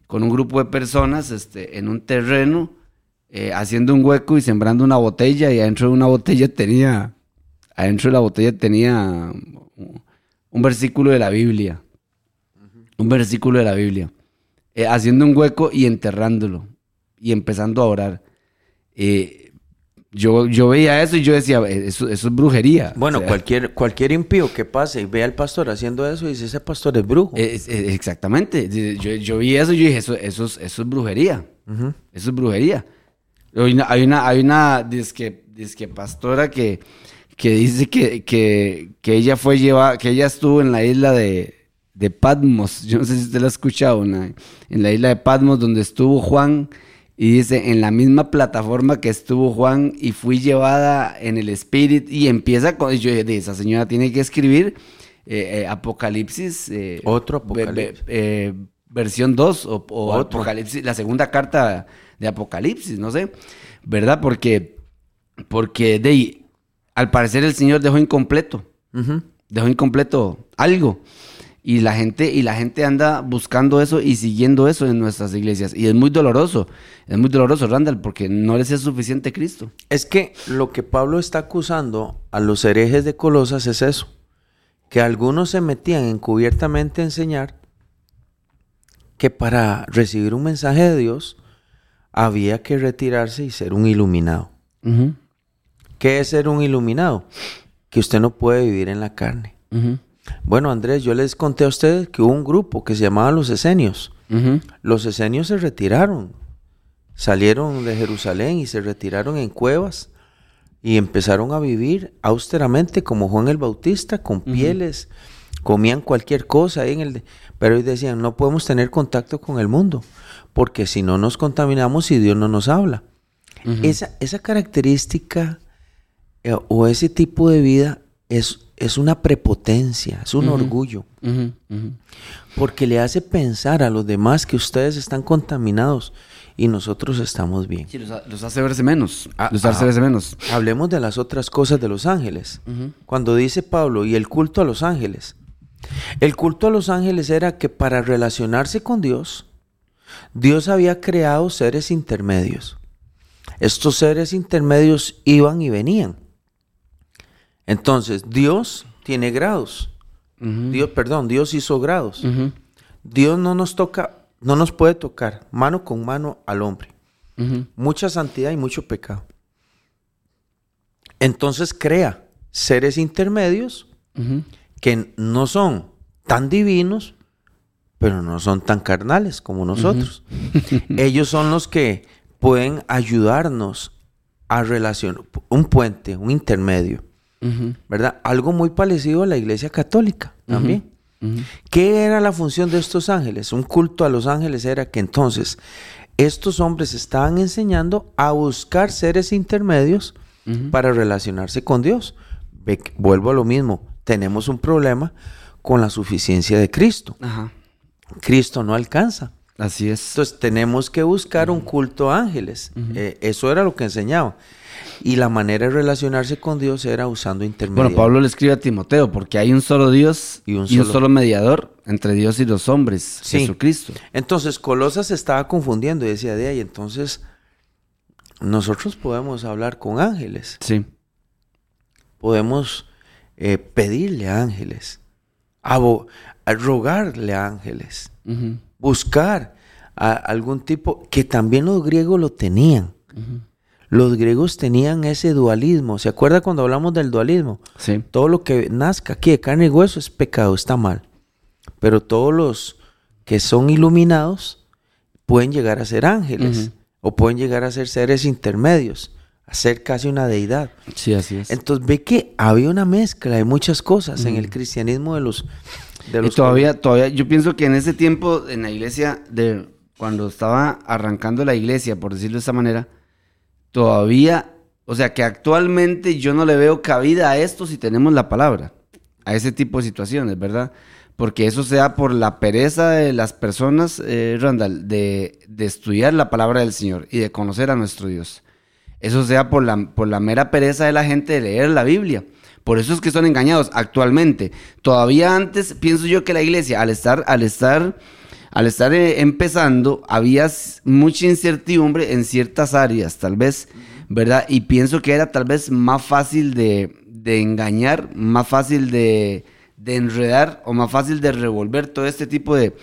Con un grupo de personas este, en un terreno, eh, haciendo un hueco y sembrando una botella, y adentro de una botella tenía, adentro de la botella tenía un versículo de la Biblia. Un versículo de la Biblia. Eh, haciendo un hueco y enterrándolo. Y empezando a orar. Eh, yo, yo veía eso y yo decía, "Eh, eso, eso es brujería. Bueno, O sea, cualquier, cualquier impío que pase y vea al pastor haciendo eso y dice, ese pastor es brujo. es- es- exactamente. Yo, yo vi eso y yo dije, eso, eso, es, eso es brujería. Ujú. Eso es brujería. Hay una, hay una, hay una disque, disque pastora que, que dice que, que, que ella fue llevada, que ella estuvo en la isla de, de Patmos. Yo no sé si usted la ha escuchado, la, en la isla de Patmos, donde estuvo Juan. Y dice, en la misma plataforma que estuvo Juan y fui llevada en el espíritu. Y empieza con, yo dije, esa señora tiene que escribir eh, eh, Apocalipsis. eh, Otro Apocalipsis. versión 2 o. Apocalipsis, la segunda carta de Apocalipsis, no sé, ¿verdad? Porque, porque de al parecer el Señor dejó incompleto, dejó incompleto algo. Y la gente, y la gente anda buscando eso y siguiendo eso en nuestras iglesias. Y es muy doloroso, es muy doloroso, Randall, porque no les es suficiente Cristo. Es que lo que Pablo está acusando a los herejes de Colosas es eso, que algunos se metían encubiertamente a enseñar que para recibir un mensaje de Dios había que retirarse y ser un iluminado. ¿Qué es ser un iluminado? Que usted no puede vivir en la carne. Bueno, Andrés, yo les conté a ustedes que hubo un grupo que se llamaba los esenios. Los esenios se retiraron, salieron de Jerusalén y se retiraron en cuevas y empezaron a vivir austeramente como Juan el Bautista, con pieles, comían cualquier cosa ahí en el... Pero ellos decían, no podemos tener contacto con el mundo, porque si no nos contaminamos y Dios no nos habla. esa, esa característica eh, o ese tipo de vida es, es una prepotencia, es un orgullo porque le hace pensar a los demás que ustedes están contaminados y nosotros estamos bien. Sí, los, ha- los hace verse menos. Ah, los hace ah. verse menos. Hablemos de las otras cosas de los ángeles. Cuando dice Pablo, y el culto a los ángeles. El culto a los ángeles era que para relacionarse con Dios, Dios había creado seres intermedios. Estos seres intermedios iban y venían. Entonces, Dios tiene grados. Dios, perdón, Dios hizo grados. Dios no nos toca, no nos puede tocar mano con mano al hombre. Mucha santidad y mucho pecado. Entonces crea seres intermedios que no son tan divinos, pero no son tan carnales como nosotros. Ellos son los que pueden ayudarnos a relacionar, un puente, un intermedio, ¿verdad? Algo muy parecido a la iglesia católica también. ¿Qué era la función de estos ángeles? Un culto a los ángeles era que entonces estos hombres estaban enseñando a buscar seres intermedios para relacionarse con Dios. Ve vuelvo a lo mismo, tenemos un problema con la suficiencia de Cristo. Cristo no alcanza. Así es. Entonces tenemos que buscar un culto a ángeles. Eh, eso era lo que enseñaba. Y la manera de relacionarse con Dios era usando intermediarios. Bueno, Pablo le escribe a Timoteo, porque hay un solo Dios Y y un un, solo- mediador entre Dios y los hombres, Sí. Jesucristo. Entonces Colosas se estaba confundiendo y decía de ahí, entonces nosotros podemos hablar con ángeles, Sí. podemos eh, pedirle a ángeles, a rogarle a ángeles. Buscar a algún tipo que también los griegos lo tenían. Los griegos tenían ese dualismo. ¿Se acuerda cuando hablamos del dualismo? Sí. Todo lo que nazca aquí de carne y hueso es pecado, está mal. Pero todos los que son iluminados pueden llegar a ser ángeles o pueden llegar a ser seres intermedios, a ser casi una deidad. Sí, así es. Entonces ve que había una mezcla de muchas cosas en el cristianismo de los... De Y todavía, todavía, yo pienso que en ese tiempo, en la iglesia, de cuando estaba arrancando la iglesia, por decirlo de esa manera, todavía, o sea, que actualmente yo no le veo cabida a esto si tenemos la palabra, a ese tipo de situaciones, ¿verdad? Porque eso se da por la pereza de las personas, eh, Randall, de, de estudiar la palabra del Señor y de conocer a nuestro Dios. Eso sea por la, por la mera pereza de la gente de leer la Biblia. Por eso es que son engañados actualmente. Todavía antes pienso yo que la iglesia, al estar, al estar, al estar eh, empezando, había mucha incertidumbre en ciertas áreas, tal vez, ¿verdad? Y pienso que era tal vez más fácil de, de engañar, más fácil de, de enredar o más fácil de revolver todo este tipo de,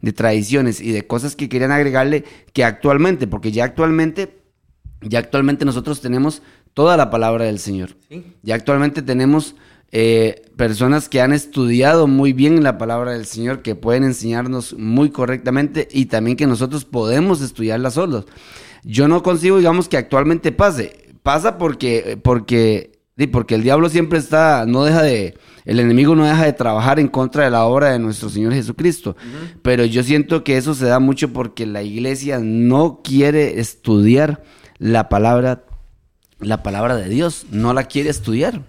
de tradiciones y de cosas que querían agregarle que actualmente, porque ya actualmente ya actualmente nosotros tenemos toda la palabra del Señor. Ya actualmente tenemos eh, personas que han estudiado muy bien la palabra del Señor, que pueden enseñarnos muy correctamente y también que nosotros podemos estudiarla solos. Yo no consigo, digamos, que actualmente pase. Pasa porque, porque, sí, porque el diablo siempre está, no deja de, el enemigo no deja de trabajar en contra de la obra de nuestro Señor Jesucristo. Pero yo siento que eso se da mucho porque la iglesia no quiere estudiar la palabra, la palabra de Dios, no la quiere estudiar.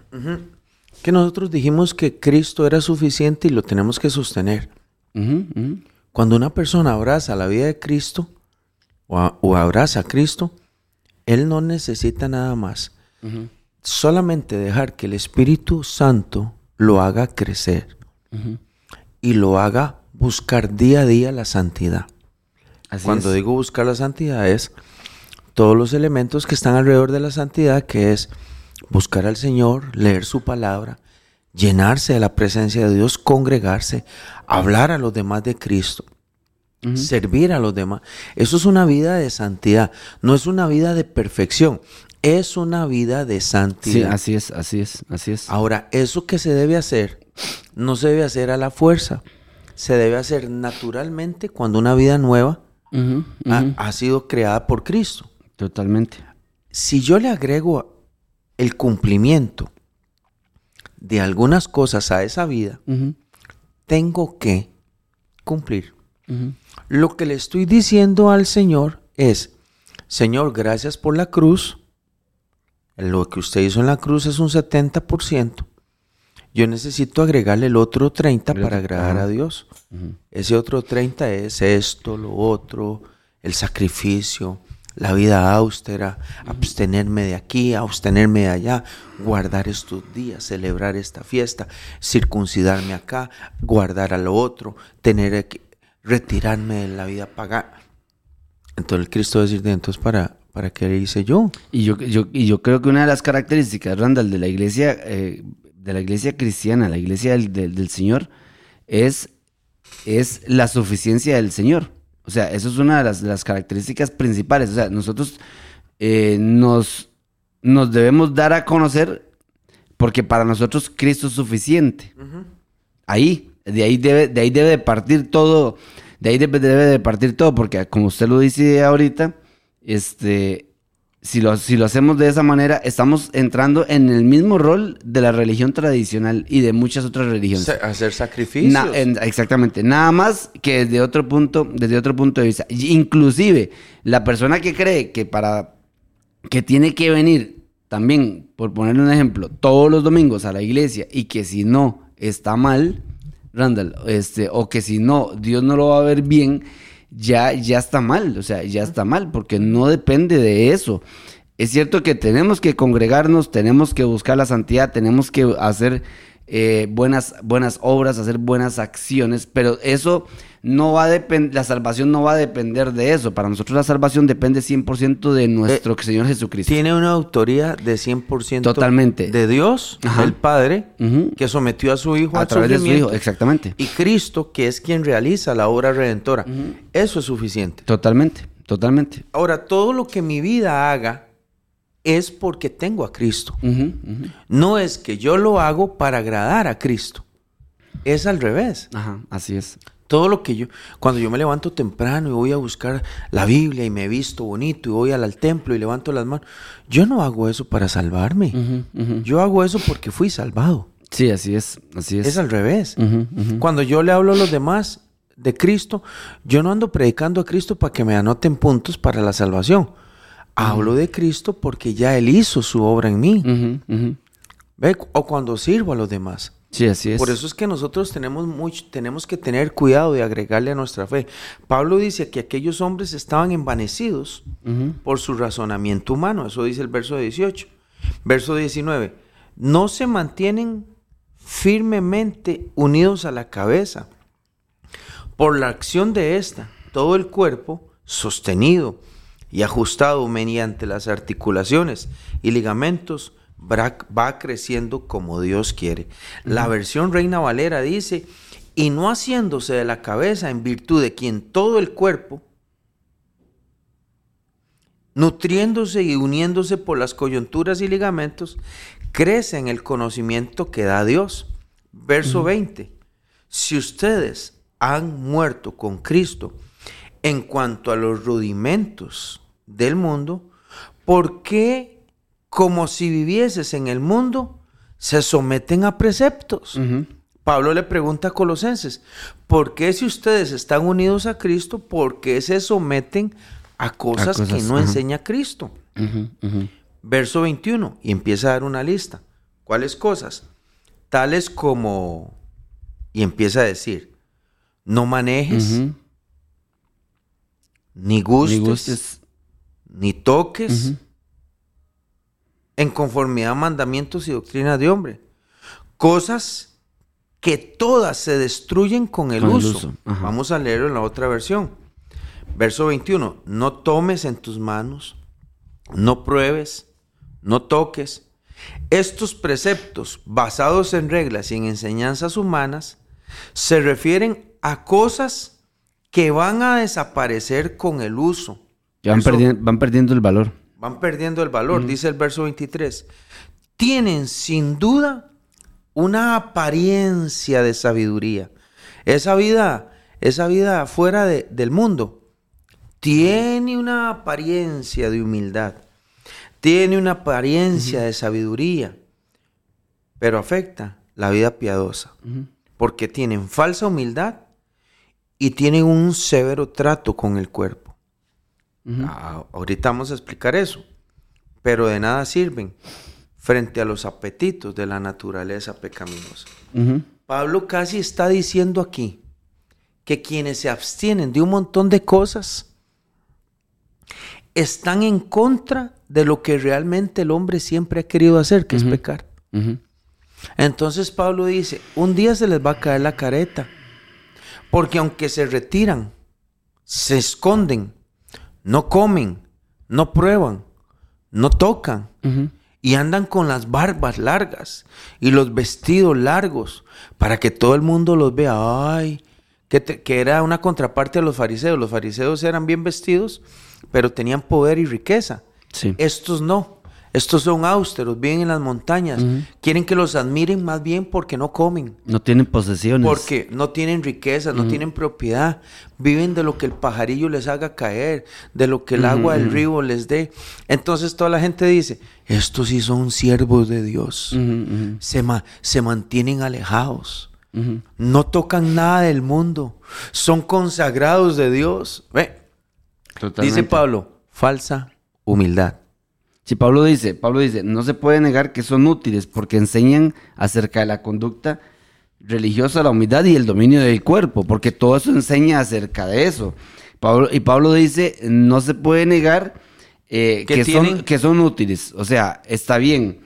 Que nosotros dijimos que Cristo era suficiente y lo tenemos que sostener. Cuando una persona abraza la vida de Cristo o, a- o abraza a Cristo, él no necesita nada más. Solamente dejar que el Espíritu Santo lo haga crecer y lo haga buscar día a día la santidad. Así Cuando es. digo buscar la santidad es todos los elementos que están alrededor de la santidad, que es buscar al Señor, leer su palabra, llenarse de la presencia de Dios, congregarse, hablar a los demás de Cristo, servir a los demás. Eso es una vida de santidad, no es una vida de perfección, es una vida de Sí, santidad. así es, así es, así es. Ahora, eso que se debe hacer, no se debe hacer a la fuerza, se debe hacer naturalmente cuando una vida nueva ha sido creada por Cristo. Totalmente. Si yo le agrego el cumplimiento de algunas cosas a esa vida, tengo que cumplir. Lo que le estoy diciendo al Señor es, Señor, gracias por la cruz. Lo que usted hizo en la cruz es un 70%. Yo necesito agregarle el otro 30 El para otro, agradar a Dios. Ese otro 30 es esto, lo otro, el sacrificio, la vida austera, abstenerme de aquí, abstenerme de allá, guardar estos días, celebrar esta fiesta, circuncidarme acá, guardar a lo otro, tener que retirarme de la vida pagana. Entonces Cristo va a decir, entonces para, ¿para qué hice yo? Y yo, yo, y yo creo que una de las características, Randall, de la iglesia, eh, de la iglesia cristiana, la iglesia del, del- del Señor, es, es la suficiencia del Señor. O sea, eso es una de las, de las características principales. O sea, nosotros eh, nos, nos debemos dar a conocer porque para nosotros Cristo es suficiente. Ahí, de ahí debe, de ahí debe de partir todo, de ahí debe, debe de partir todo, porque como usted lo dice ahorita, este, si lo, si lo hacemos de esa manera, estamos entrando en el mismo rol de la religión tradicional y de muchas otras religiones. Hacer sacrificios. Na- en- exactamente. Nada más que desde otro punto, desde otro punto de vista. Inclusive, la persona que cree que para que tiene que venir también, por ponerle un ejemplo, todos los domingos a la iglesia y que si no está mal, Randall, este, o que si no, Dios no lo va a ver bien, ya, ya está mal, o sea, ya está mal, porque no depende de eso. Es cierto que tenemos que congregarnos, tenemos que buscar la santidad, tenemos que hacer eh, buenas, buenas obras, hacer buenas acciones, pero eso no va a la salvación no va a depender de eso. Para nosotros la salvación depende 100% de nuestro Señor Jesucristo. Tiene una autoría de 100% Totalmente. de Dios, Ajá. el Padre, que sometió a su Hijo a al través de su Hijo, exactamente. y Cristo, que es quien realiza la obra redentora. Eso es suficiente. Totalmente, totalmente. Ahora, todo lo que mi vida haga es porque tengo a Cristo. No es que yo lo hago para agradar a Cristo. Es al revés. Ajá, así es. Todo lo que yo, cuando yo me levanto temprano y voy a buscar la Biblia y me visto bonito y voy al, al templo y levanto las manos, yo no hago eso para salvarme. Yo hago eso porque fui salvado. Sí, así es, así es. Es al revés. Cuando yo le hablo a los demás de Cristo, yo no ando predicando a Cristo para que me anoten puntos para la salvación. Hablo de Cristo porque ya Él hizo su obra en mí. ¿Ve? O cuando sirvo a los demás. Sí, así es. Por eso es que nosotros tenemos, mucho, tenemos que tener cuidado de agregarle a nuestra fe. Pablo dice que aquellos hombres estaban envanecidos por su razonamiento humano. Eso dice el verso 18. Verso 19. No se mantienen firmemente unidos a la cabeza. Por la acción de esta, todo el cuerpo, sostenido y ajustado mediante las articulaciones y ligamentos, va creciendo como Dios quiere. La versión Reina Valera dice, y no haciéndose de la cabeza en virtud de quien todo el cuerpo, nutriéndose y uniéndose por las coyunturas y ligamentos, crece en el conocimiento que da Dios. Verso 20. Si ustedes han muerto con Cristo en cuanto a los rudimentos del mundo, ¿por qué, como si vivieses en el mundo, se someten a preceptos? Pablo le pregunta a Colosenses, ¿por qué si ustedes están unidos a Cristo, por qué se someten a cosas, que cosas, no enseña Cristo? Verso 21, y empieza a dar una lista. ¿Cuáles cosas? Tales como, y empieza a decir, no manejes, ni gustes, Ni gustes. ni toques. En conformidad a mandamientos y doctrinas de hombre. Cosas que todas se destruyen con el Con el uso. Vamos a leerlo en la otra versión. Verso 21. No tomes en tus manos, no pruebes, no toques. Estos preceptos, basados en reglas y en enseñanzas humanas, se refieren a cosas que van a desaparecer con el uso. Que van, Eso- perdi- van perdiendo el valor. Van perdiendo el valor, dice el verso 23. Tienen sin duda una apariencia de sabiduría, esa vida, esa vida fuera de- del mundo, tiene una apariencia de humildad, tiene una apariencia de sabiduría, pero afecta la vida piadosa, porque tienen falsa humildad y tienen un severo trato con el cuerpo. Ah, ahorita vamos a explicar eso, pero de nada sirven frente a los apetitos de la naturaleza pecaminosa. Pablo casi está diciendo aquí que quienes se abstienen de un montón de cosas están en contra de lo que realmente el hombre siempre ha querido hacer, que es pecar. Entonces Pablo dice, un día se les va a caer la careta, porque aunque se retiran, se esconden, no comen, no prueban, no tocan, y andan con las barbas largas y los vestidos largos para que todo el mundo los vea. Ay, que, te- que era una contraparte a los fariseos. Los fariseos eran bien vestidos, pero tenían poder y riqueza. Sí. Estos no. Estos son austeros, viven en las montañas. Quieren que los admiren más bien porque no comen. No tienen posesiones. Porque no tienen riqueza, no tienen propiedad, viven de lo que el pajarillo les haga caer, de lo que el agua del río les dé. Entonces toda la gente dice, estos sí son siervos de Dios, se, ma- se mantienen alejados, no tocan nada del mundo, son consagrados de Dios. Ve, Totalmente. dice Pablo, falsa humildad. Si Pablo dice, Pablo dice, no se puede negar que son útiles porque enseñan acerca de la conducta religiosa, la humildad y el dominio del cuerpo, porque todo eso enseña acerca de eso. Pablo, y Pablo dice, no se puede negar eh, Que que, son, que son útiles, o sea, está bien.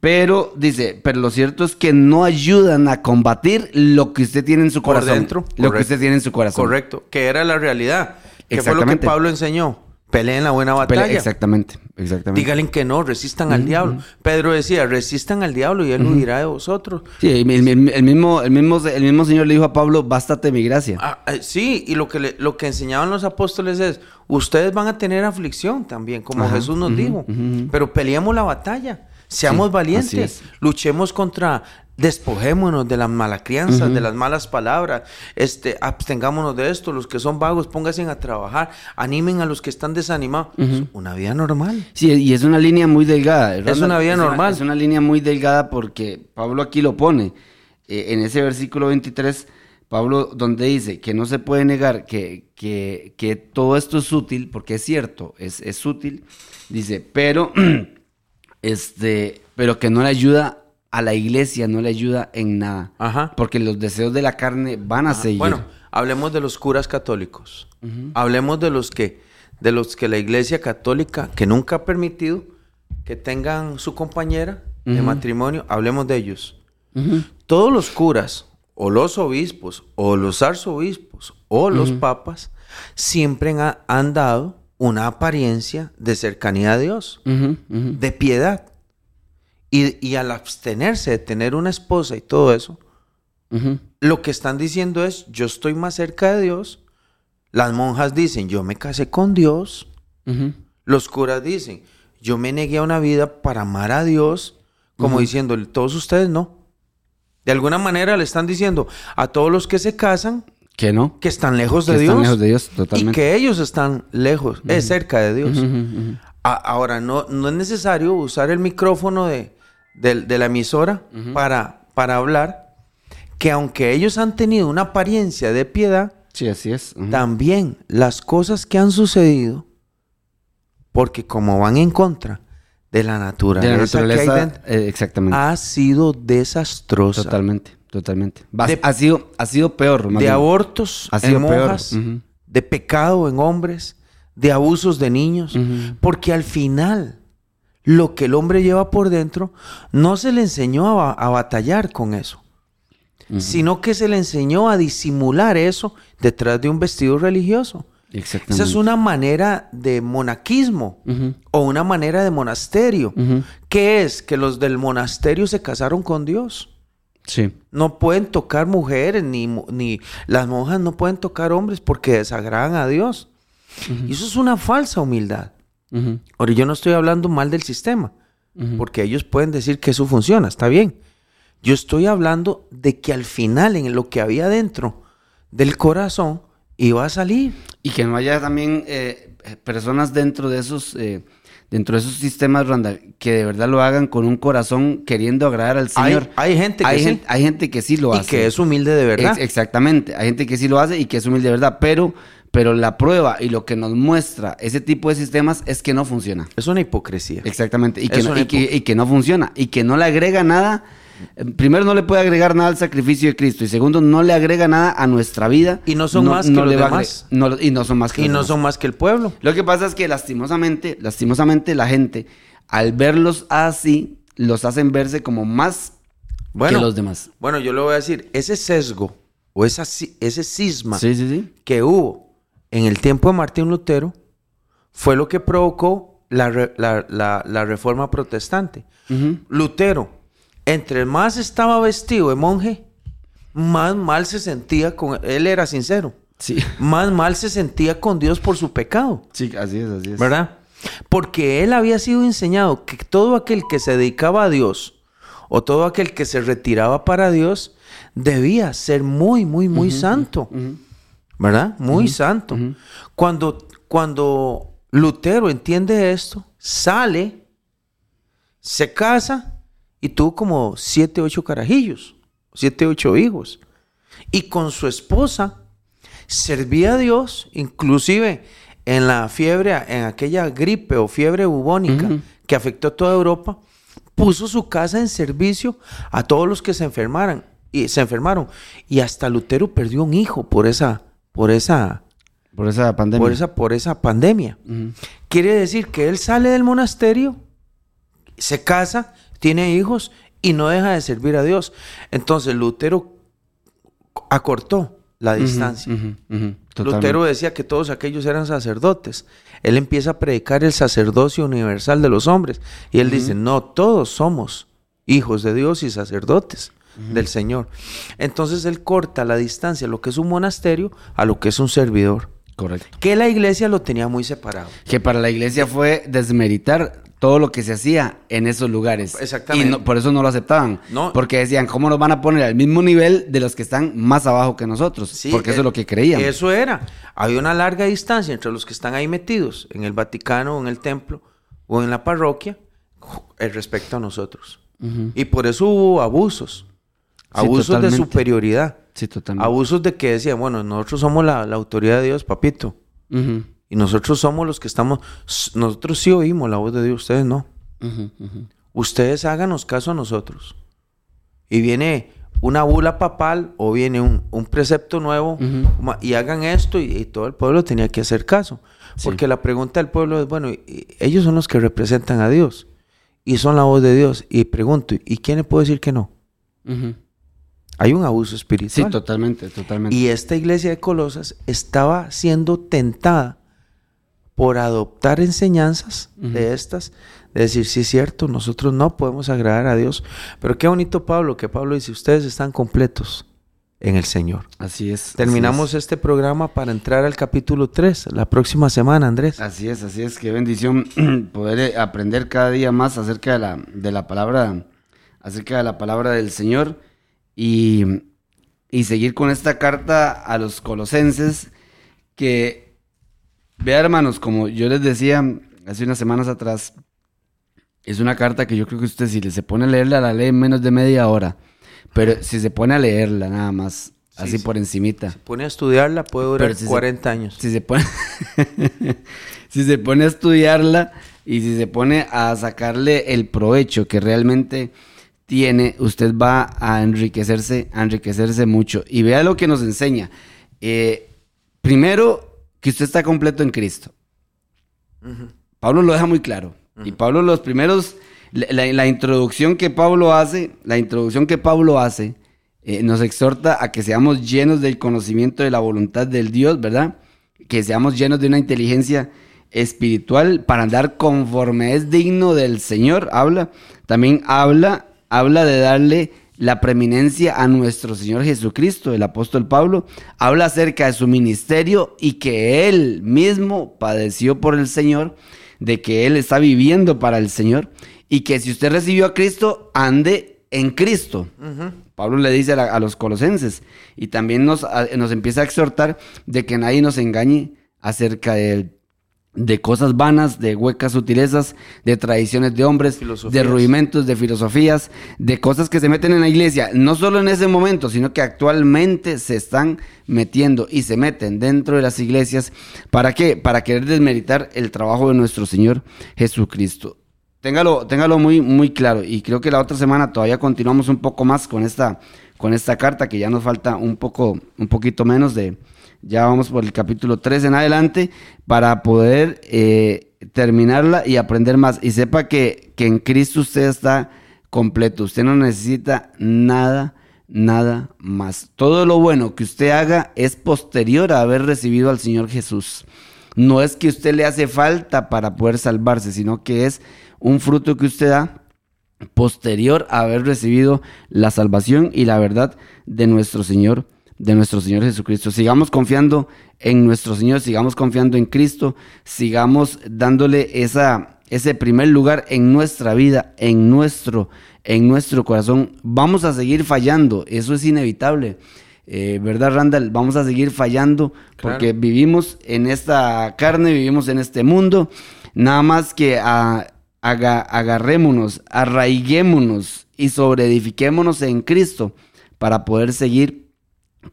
Pero dice, pero lo cierto es que no ayudan a combatir lo que usted tiene en su Por corazón. dentro, Lo que correcto. usted tiene en su corazón. Correcto, que era la realidad, que fue lo que. Pablo enseñó. Peleen la buena batalla. exactamente, exactamente. Díganle que no, resistan al diablo. Pedro decía, resistan al diablo y él huirá de vosotros. Sí, el, el- el mismo, el, mismo, el mismo Señor le dijo a Pablo, bástate mi gracia. Ah, eh, sí, y lo que, le- lo que enseñaban los apóstoles es, ustedes van a tener aflicción también, como Ajá, Jesús nos dijo, pero peleemos la batalla, seamos Sí, valientes, luchemos contra, despojémonos de las malas crianzas, de las malas palabras, este, abstengámonos de esto, los que son vagos, pónganse a trabajar, animen a los que están desanimados, una vida normal. Sí, y es una línea muy delgada. Ronald, una vida normal. es una línea muy delgada porque Pablo aquí lo pone. eh, en ese versículo 23, Pablo donde dice que no se puede negar que, que, que todo esto es útil, porque es cierto, es, es útil, dice, pero, este, pero que no le ayuda a la iglesia, no le ayuda en nada. Ajá. Porque los deseos de la carne van a seguir. Bueno, hablemos de los curas católicos. Hablemos de los que de los que la Iglesia Católica que nunca ha permitido que tengan su compañera de matrimonio, hablemos de ellos. Todos los curas o los obispos o los arzobispos o los papas siempre han, han dado una apariencia de cercanía a Dios, de piedad. Y, y al abstenerse de tener una esposa y todo eso, lo que están diciendo es, yo estoy más cerca de Dios. Las monjas dicen, yo me casé con Dios. Los curas dicen, yo me negué a una vida para amar a Dios, como diciendo, todos ustedes no. De alguna manera le están diciendo a todos los que se casan Que no. que están lejos de Que Dios. están lejos de Dios, y totalmente. que ellos están lejos, es cerca de Dios. A- ahora, no, no es necesario usar el micrófono de, de- de la emisora para, para hablar que aunque ellos han tenido una apariencia de piedad, Sí, así es. Ujú. también las cosas que han sucedido, porque como van en contra de la De naturaleza, la que hay naturaleza, dentro, eh, exactamente. ha sido desastrosa. totalmente, totalmente. Va- De- ha, sido, ha sido peor, De bien. abortos Ha sido en peor. monjas, de pecado en hombres, de abusos de niños, porque al final lo que el hombre lleva por dentro no se le enseñó a, ba- a batallar con eso, sino que se le enseñó a disimular eso detrás de un vestido religioso. Exactamente. Esa es una manera de monaquismo o una manera de monasterio. Que es? Que los del monasterio se casaron con Dios. Sí. No pueden tocar mujeres, ni, ni las monjas no pueden tocar hombres porque desagradan a Dios. Y eso es una falsa humildad. Ujú. Ahora, yo no estoy hablando mal del sistema, porque ellos pueden decir que eso funciona, está bien. Yo estoy hablando de que al final, en lo que había dentro del corazón iba a salir. Y que no haya también eh, personas dentro de esos... eh, Dentro de esos sistemas, Randa, que de verdad lo hagan con un corazón queriendo agradar al Señor. hay gente que hay sí. gente, hay gente que sí lo Y hace. que es humilde de verdad. Ex- exactamente. Hay gente que sí lo hace y que es humilde de verdad. Pero, pero la prueba y lo que nos muestra ese tipo de sistemas es que no funciona. Es una hipocresía. Exactamente. Y que, no, una y que- época. y que no funciona. Y que no le agrega nada. Primero, no le puede agregar nada al sacrificio de Cristo. Y segundo, no le agrega nada a nuestra vida. Y no son más que los va a demás. no- y no son más que Y los no demás. son más que el pueblo. Lo que pasa es que lastimosamente, lastimosamente la gente, al verlos así, los hacen verse como más Bueno, que los demás. bueno, yo le voy a decir, ese sesgo o esa, ese cisma Sí, sí, sí. que hubo en el tiempo de Martín Lutero fue lo que provocó la, re- la- la- la reforma protestante. Lutero, entre más estaba vestido de monje, más mal se sentía con él era sincero. Sí. Más mal se sentía con Dios por su pecado. Sí, así es, así es. ¿verdad? Porque él había sido enseñado que todo aquel que se dedicaba a Dios o todo aquel que se retiraba para Dios debía ser muy, muy, muy santo, ¿verdad? Muy santo. Cuando, cuando Lutero entiende esto, sale, se casa y tuvo como siete, ocho carajillos, siete, ocho hijos. Y con su esposa servía a Dios, inclusive en la fiebre, en aquella gripe o fiebre bubónica que afectó a toda Europa, puso su casa en servicio a todos los que se enfermaran y se enfermaron y hasta Lutero perdió un hijo por esa por esa Por esa pandemia. por esa por esa pandemia. Quiere decir que él sale del monasterio, se casa, tiene hijos y no deja de servir a Dios. Entonces Lutero acortó la distancia. Lutero decía que todos aquellos eran sacerdotes. Él empieza a predicar el sacerdocio universal de los hombres. Y él dice, no, todos somos hijos de Dios y sacerdotes del Señor. Entonces él corta la distancia, lo que es un monasterio, a lo que es un servidor. Correcto. Que la iglesia lo tenía muy separado. Que para la iglesia fue desmeritar todo lo que se hacía en esos lugares. Exactamente. Y no- por eso no lo aceptaban. No. Porque decían, ¿cómo nos van a poner al mismo nivel de los que están más abajo que nosotros? Sí, Porque eso eh, es lo que creían. Eso era. Había una larga distancia entre los que están ahí metidos en el Vaticano, o en el templo o en la parroquia, eh, respecto a nosotros. Y por eso hubo abusos. Sí, Abusos de superioridad. Sí, totalmente. Abusos de que decían, bueno, nosotros somos la, la autoridad de Dios, papito. Y nosotros somos los que estamos... Nosotros sí oímos la voz de Dios, ustedes no. Ustedes háganos caso a nosotros. Y viene una bula papal o viene un, un precepto nuevo y hagan esto y, y todo el pueblo tenía que hacer caso. Porque la pregunta del pueblo es, bueno, ellos son los que representan a Dios y son la voz de Dios. Y pregunto, ¿y quién le puede decir que no? Hay un abuso Sí, espiritual. totalmente, totalmente. Y esta iglesia de Colosas estaba siendo tentada por adoptar enseñanzas de estas, de decir, sí es cierto, nosotros no podemos agradar a Dios. Pero qué bonito Pablo, que Pablo dice, ustedes están completos en el Señor. Así es. así Terminamos este programa para entrar al capítulo 3, la próxima semana, Andrés. Así es, así es. Qué bendición poder eh, aprender cada día más acerca de la, de la palabra, acerca de la palabra del Señor y, y seguir con esta carta a los colosenses que, vea hermanos, como yo les decía hace unas semanas atrás, es una carta que yo creo que usted si se pone a leerla, la lee en menos de media hora, pero si se pone a leerla nada más, así sí. por encimita. Pone a estudiarla, puede durar si se- 40 años. Si se pone, si se pone a estudiarla y si se pone a sacarle el provecho que realmente tiene, usted va a enriquecerse, a enriquecerse mucho. Y vea lo que nos enseña. Eh, primero, que usted está completo en Cristo. Pablo lo deja muy claro. Y Pablo los primeros, la, la- la introducción que Pablo hace, la introducción que Pablo hace, eh, nos exhorta a que seamos llenos del conocimiento de la voluntad del Dios, ¿verdad? Que seamos llenos de una inteligencia espiritual para andar conforme es digno del Señor. Habla, también habla, habla de darle la preeminencia a nuestro Señor Jesucristo, el apóstol Pablo, habla acerca de su ministerio y que él mismo padeció por el Señor, de que él está viviendo para el Señor y que si usted recibió a Cristo, ande en Cristo. Pablo le dice a, los colosenses y también nos, nos empieza a exhortar de que nadie nos engañe acerca de, de cosas vanas, de huecas sutilezas, de tradiciones de hombres, de rudimentos, de filosofías, de cosas que se meten en la iglesia, no solo en ese momento, sino que actualmente se están metiendo y se meten dentro de las iglesias. ¿Para qué? Para querer desmeritar el trabajo de nuestro Señor Jesucristo. Téngalo, téngalo muy, muy claro. Y creo que la otra semana todavía continuamos un poco más con esta, con esta carta, que ya nos falta un poco, un poquito menos de, ya vamos por el capítulo 3 en adelante, para poder eh, terminarla y aprender más. Y sepa que, que en Cristo usted está completo. Usted no necesita nada, nada más. Todo lo bueno que usted haga es posterior a haber recibido al Señor Jesús. No es que usted le hace falta para poder salvarse, sino que es un fruto que usted da posterior a haber recibido la salvación y la verdad de nuestro Señor, de nuestro Señor Jesucristo. Sigamos confiando en nuestro Señor, sigamos confiando en Cristo, sigamos dándole esa, ese primer lugar en nuestra vida, en nuestro, en nuestro corazón. Vamos a seguir fallando, eso es inevitable. Eh, ¿Verdad, Randall? Vamos a seguir fallando porque vivimos en esta carne, vivimos en este mundo. Nada más que a, agarrémonos, arraiguémonos y sobreedifiquémonos en Cristo para poder seguir,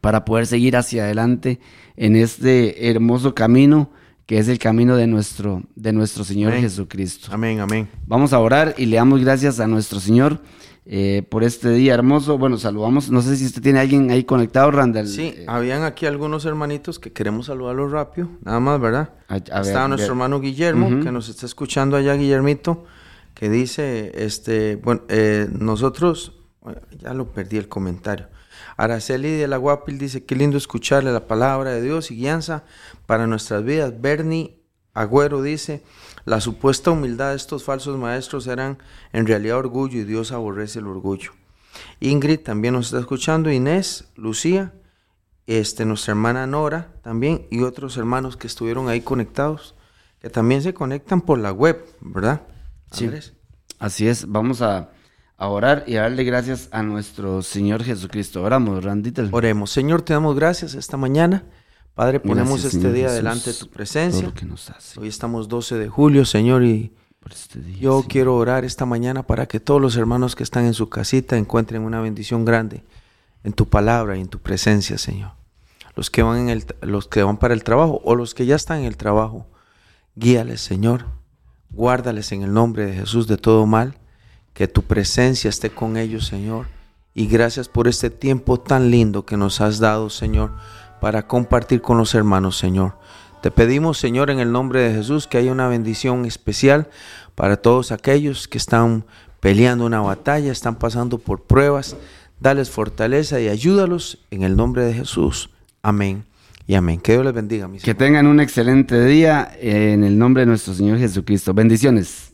para poder seguir hacia adelante en este hermoso camino que es el camino de nuestro, de nuestro Señor Jesucristo. Amén, amén. Vamos a orar y le damos gracias a nuestro Señor eh, por este día hermoso. Bueno, saludamos, no sé si usted tiene alguien ahí conectado, Randall. Sí, eh, habían aquí algunos hermanitos que queremos saludarlos rápido, nada más, ¿verdad? Está nuestro hermano Guillermo, que nos está escuchando allá, Guillermito, que dice, este, bueno, eh, nosotros, ya lo perdí el comentario. Araceli de la Guapil dice, qué lindo escucharle la palabra de Dios y guianza para nuestras vidas. Bernie Agüero dice, la supuesta humildad de estos falsos maestros eran en realidad orgullo y Dios aborrece el orgullo. Ingrid también nos está escuchando, Inés, Lucía, este, nuestra hermana Nora también y otros hermanos que estuvieron ahí conectados, que también se conectan por la web, ¿verdad? Sí. Así es, vamos a, orar y a darle gracias a nuestro Señor Jesucristo. Oramos, Randita. Oremos. Señor, te damos gracias esta mañana Padre, ponemos este día delante de tu presencia. Hoy estamos 12 de julio, Señor, y este yo quiero orar esta mañana para que todos los hermanos que están en su casita encuentren una bendición grande en tu palabra y en tu presencia, Señor. Los que van, en el, los que van para el trabajo o los que ya están en el trabajo, guíales, Señor. Guárdales en el nombre de Jesús de todo mal. Que tu presencia esté con ellos, Señor. Y gracias por este tiempo tan lindo que nos has dado, Señor para compartir con los hermanos, Señor. Te pedimos, Señor, en el nombre de Jesús, que haya una bendición especial para todos aquellos que están peleando una batalla, están pasando por pruebas. Dales fortaleza y ayúdalos en el nombre de Jesús. Amén y amén. Que Dios les bendiga, mis Que tengan un excelente día en el nombre de nuestro Señor Jesucristo. Bendiciones.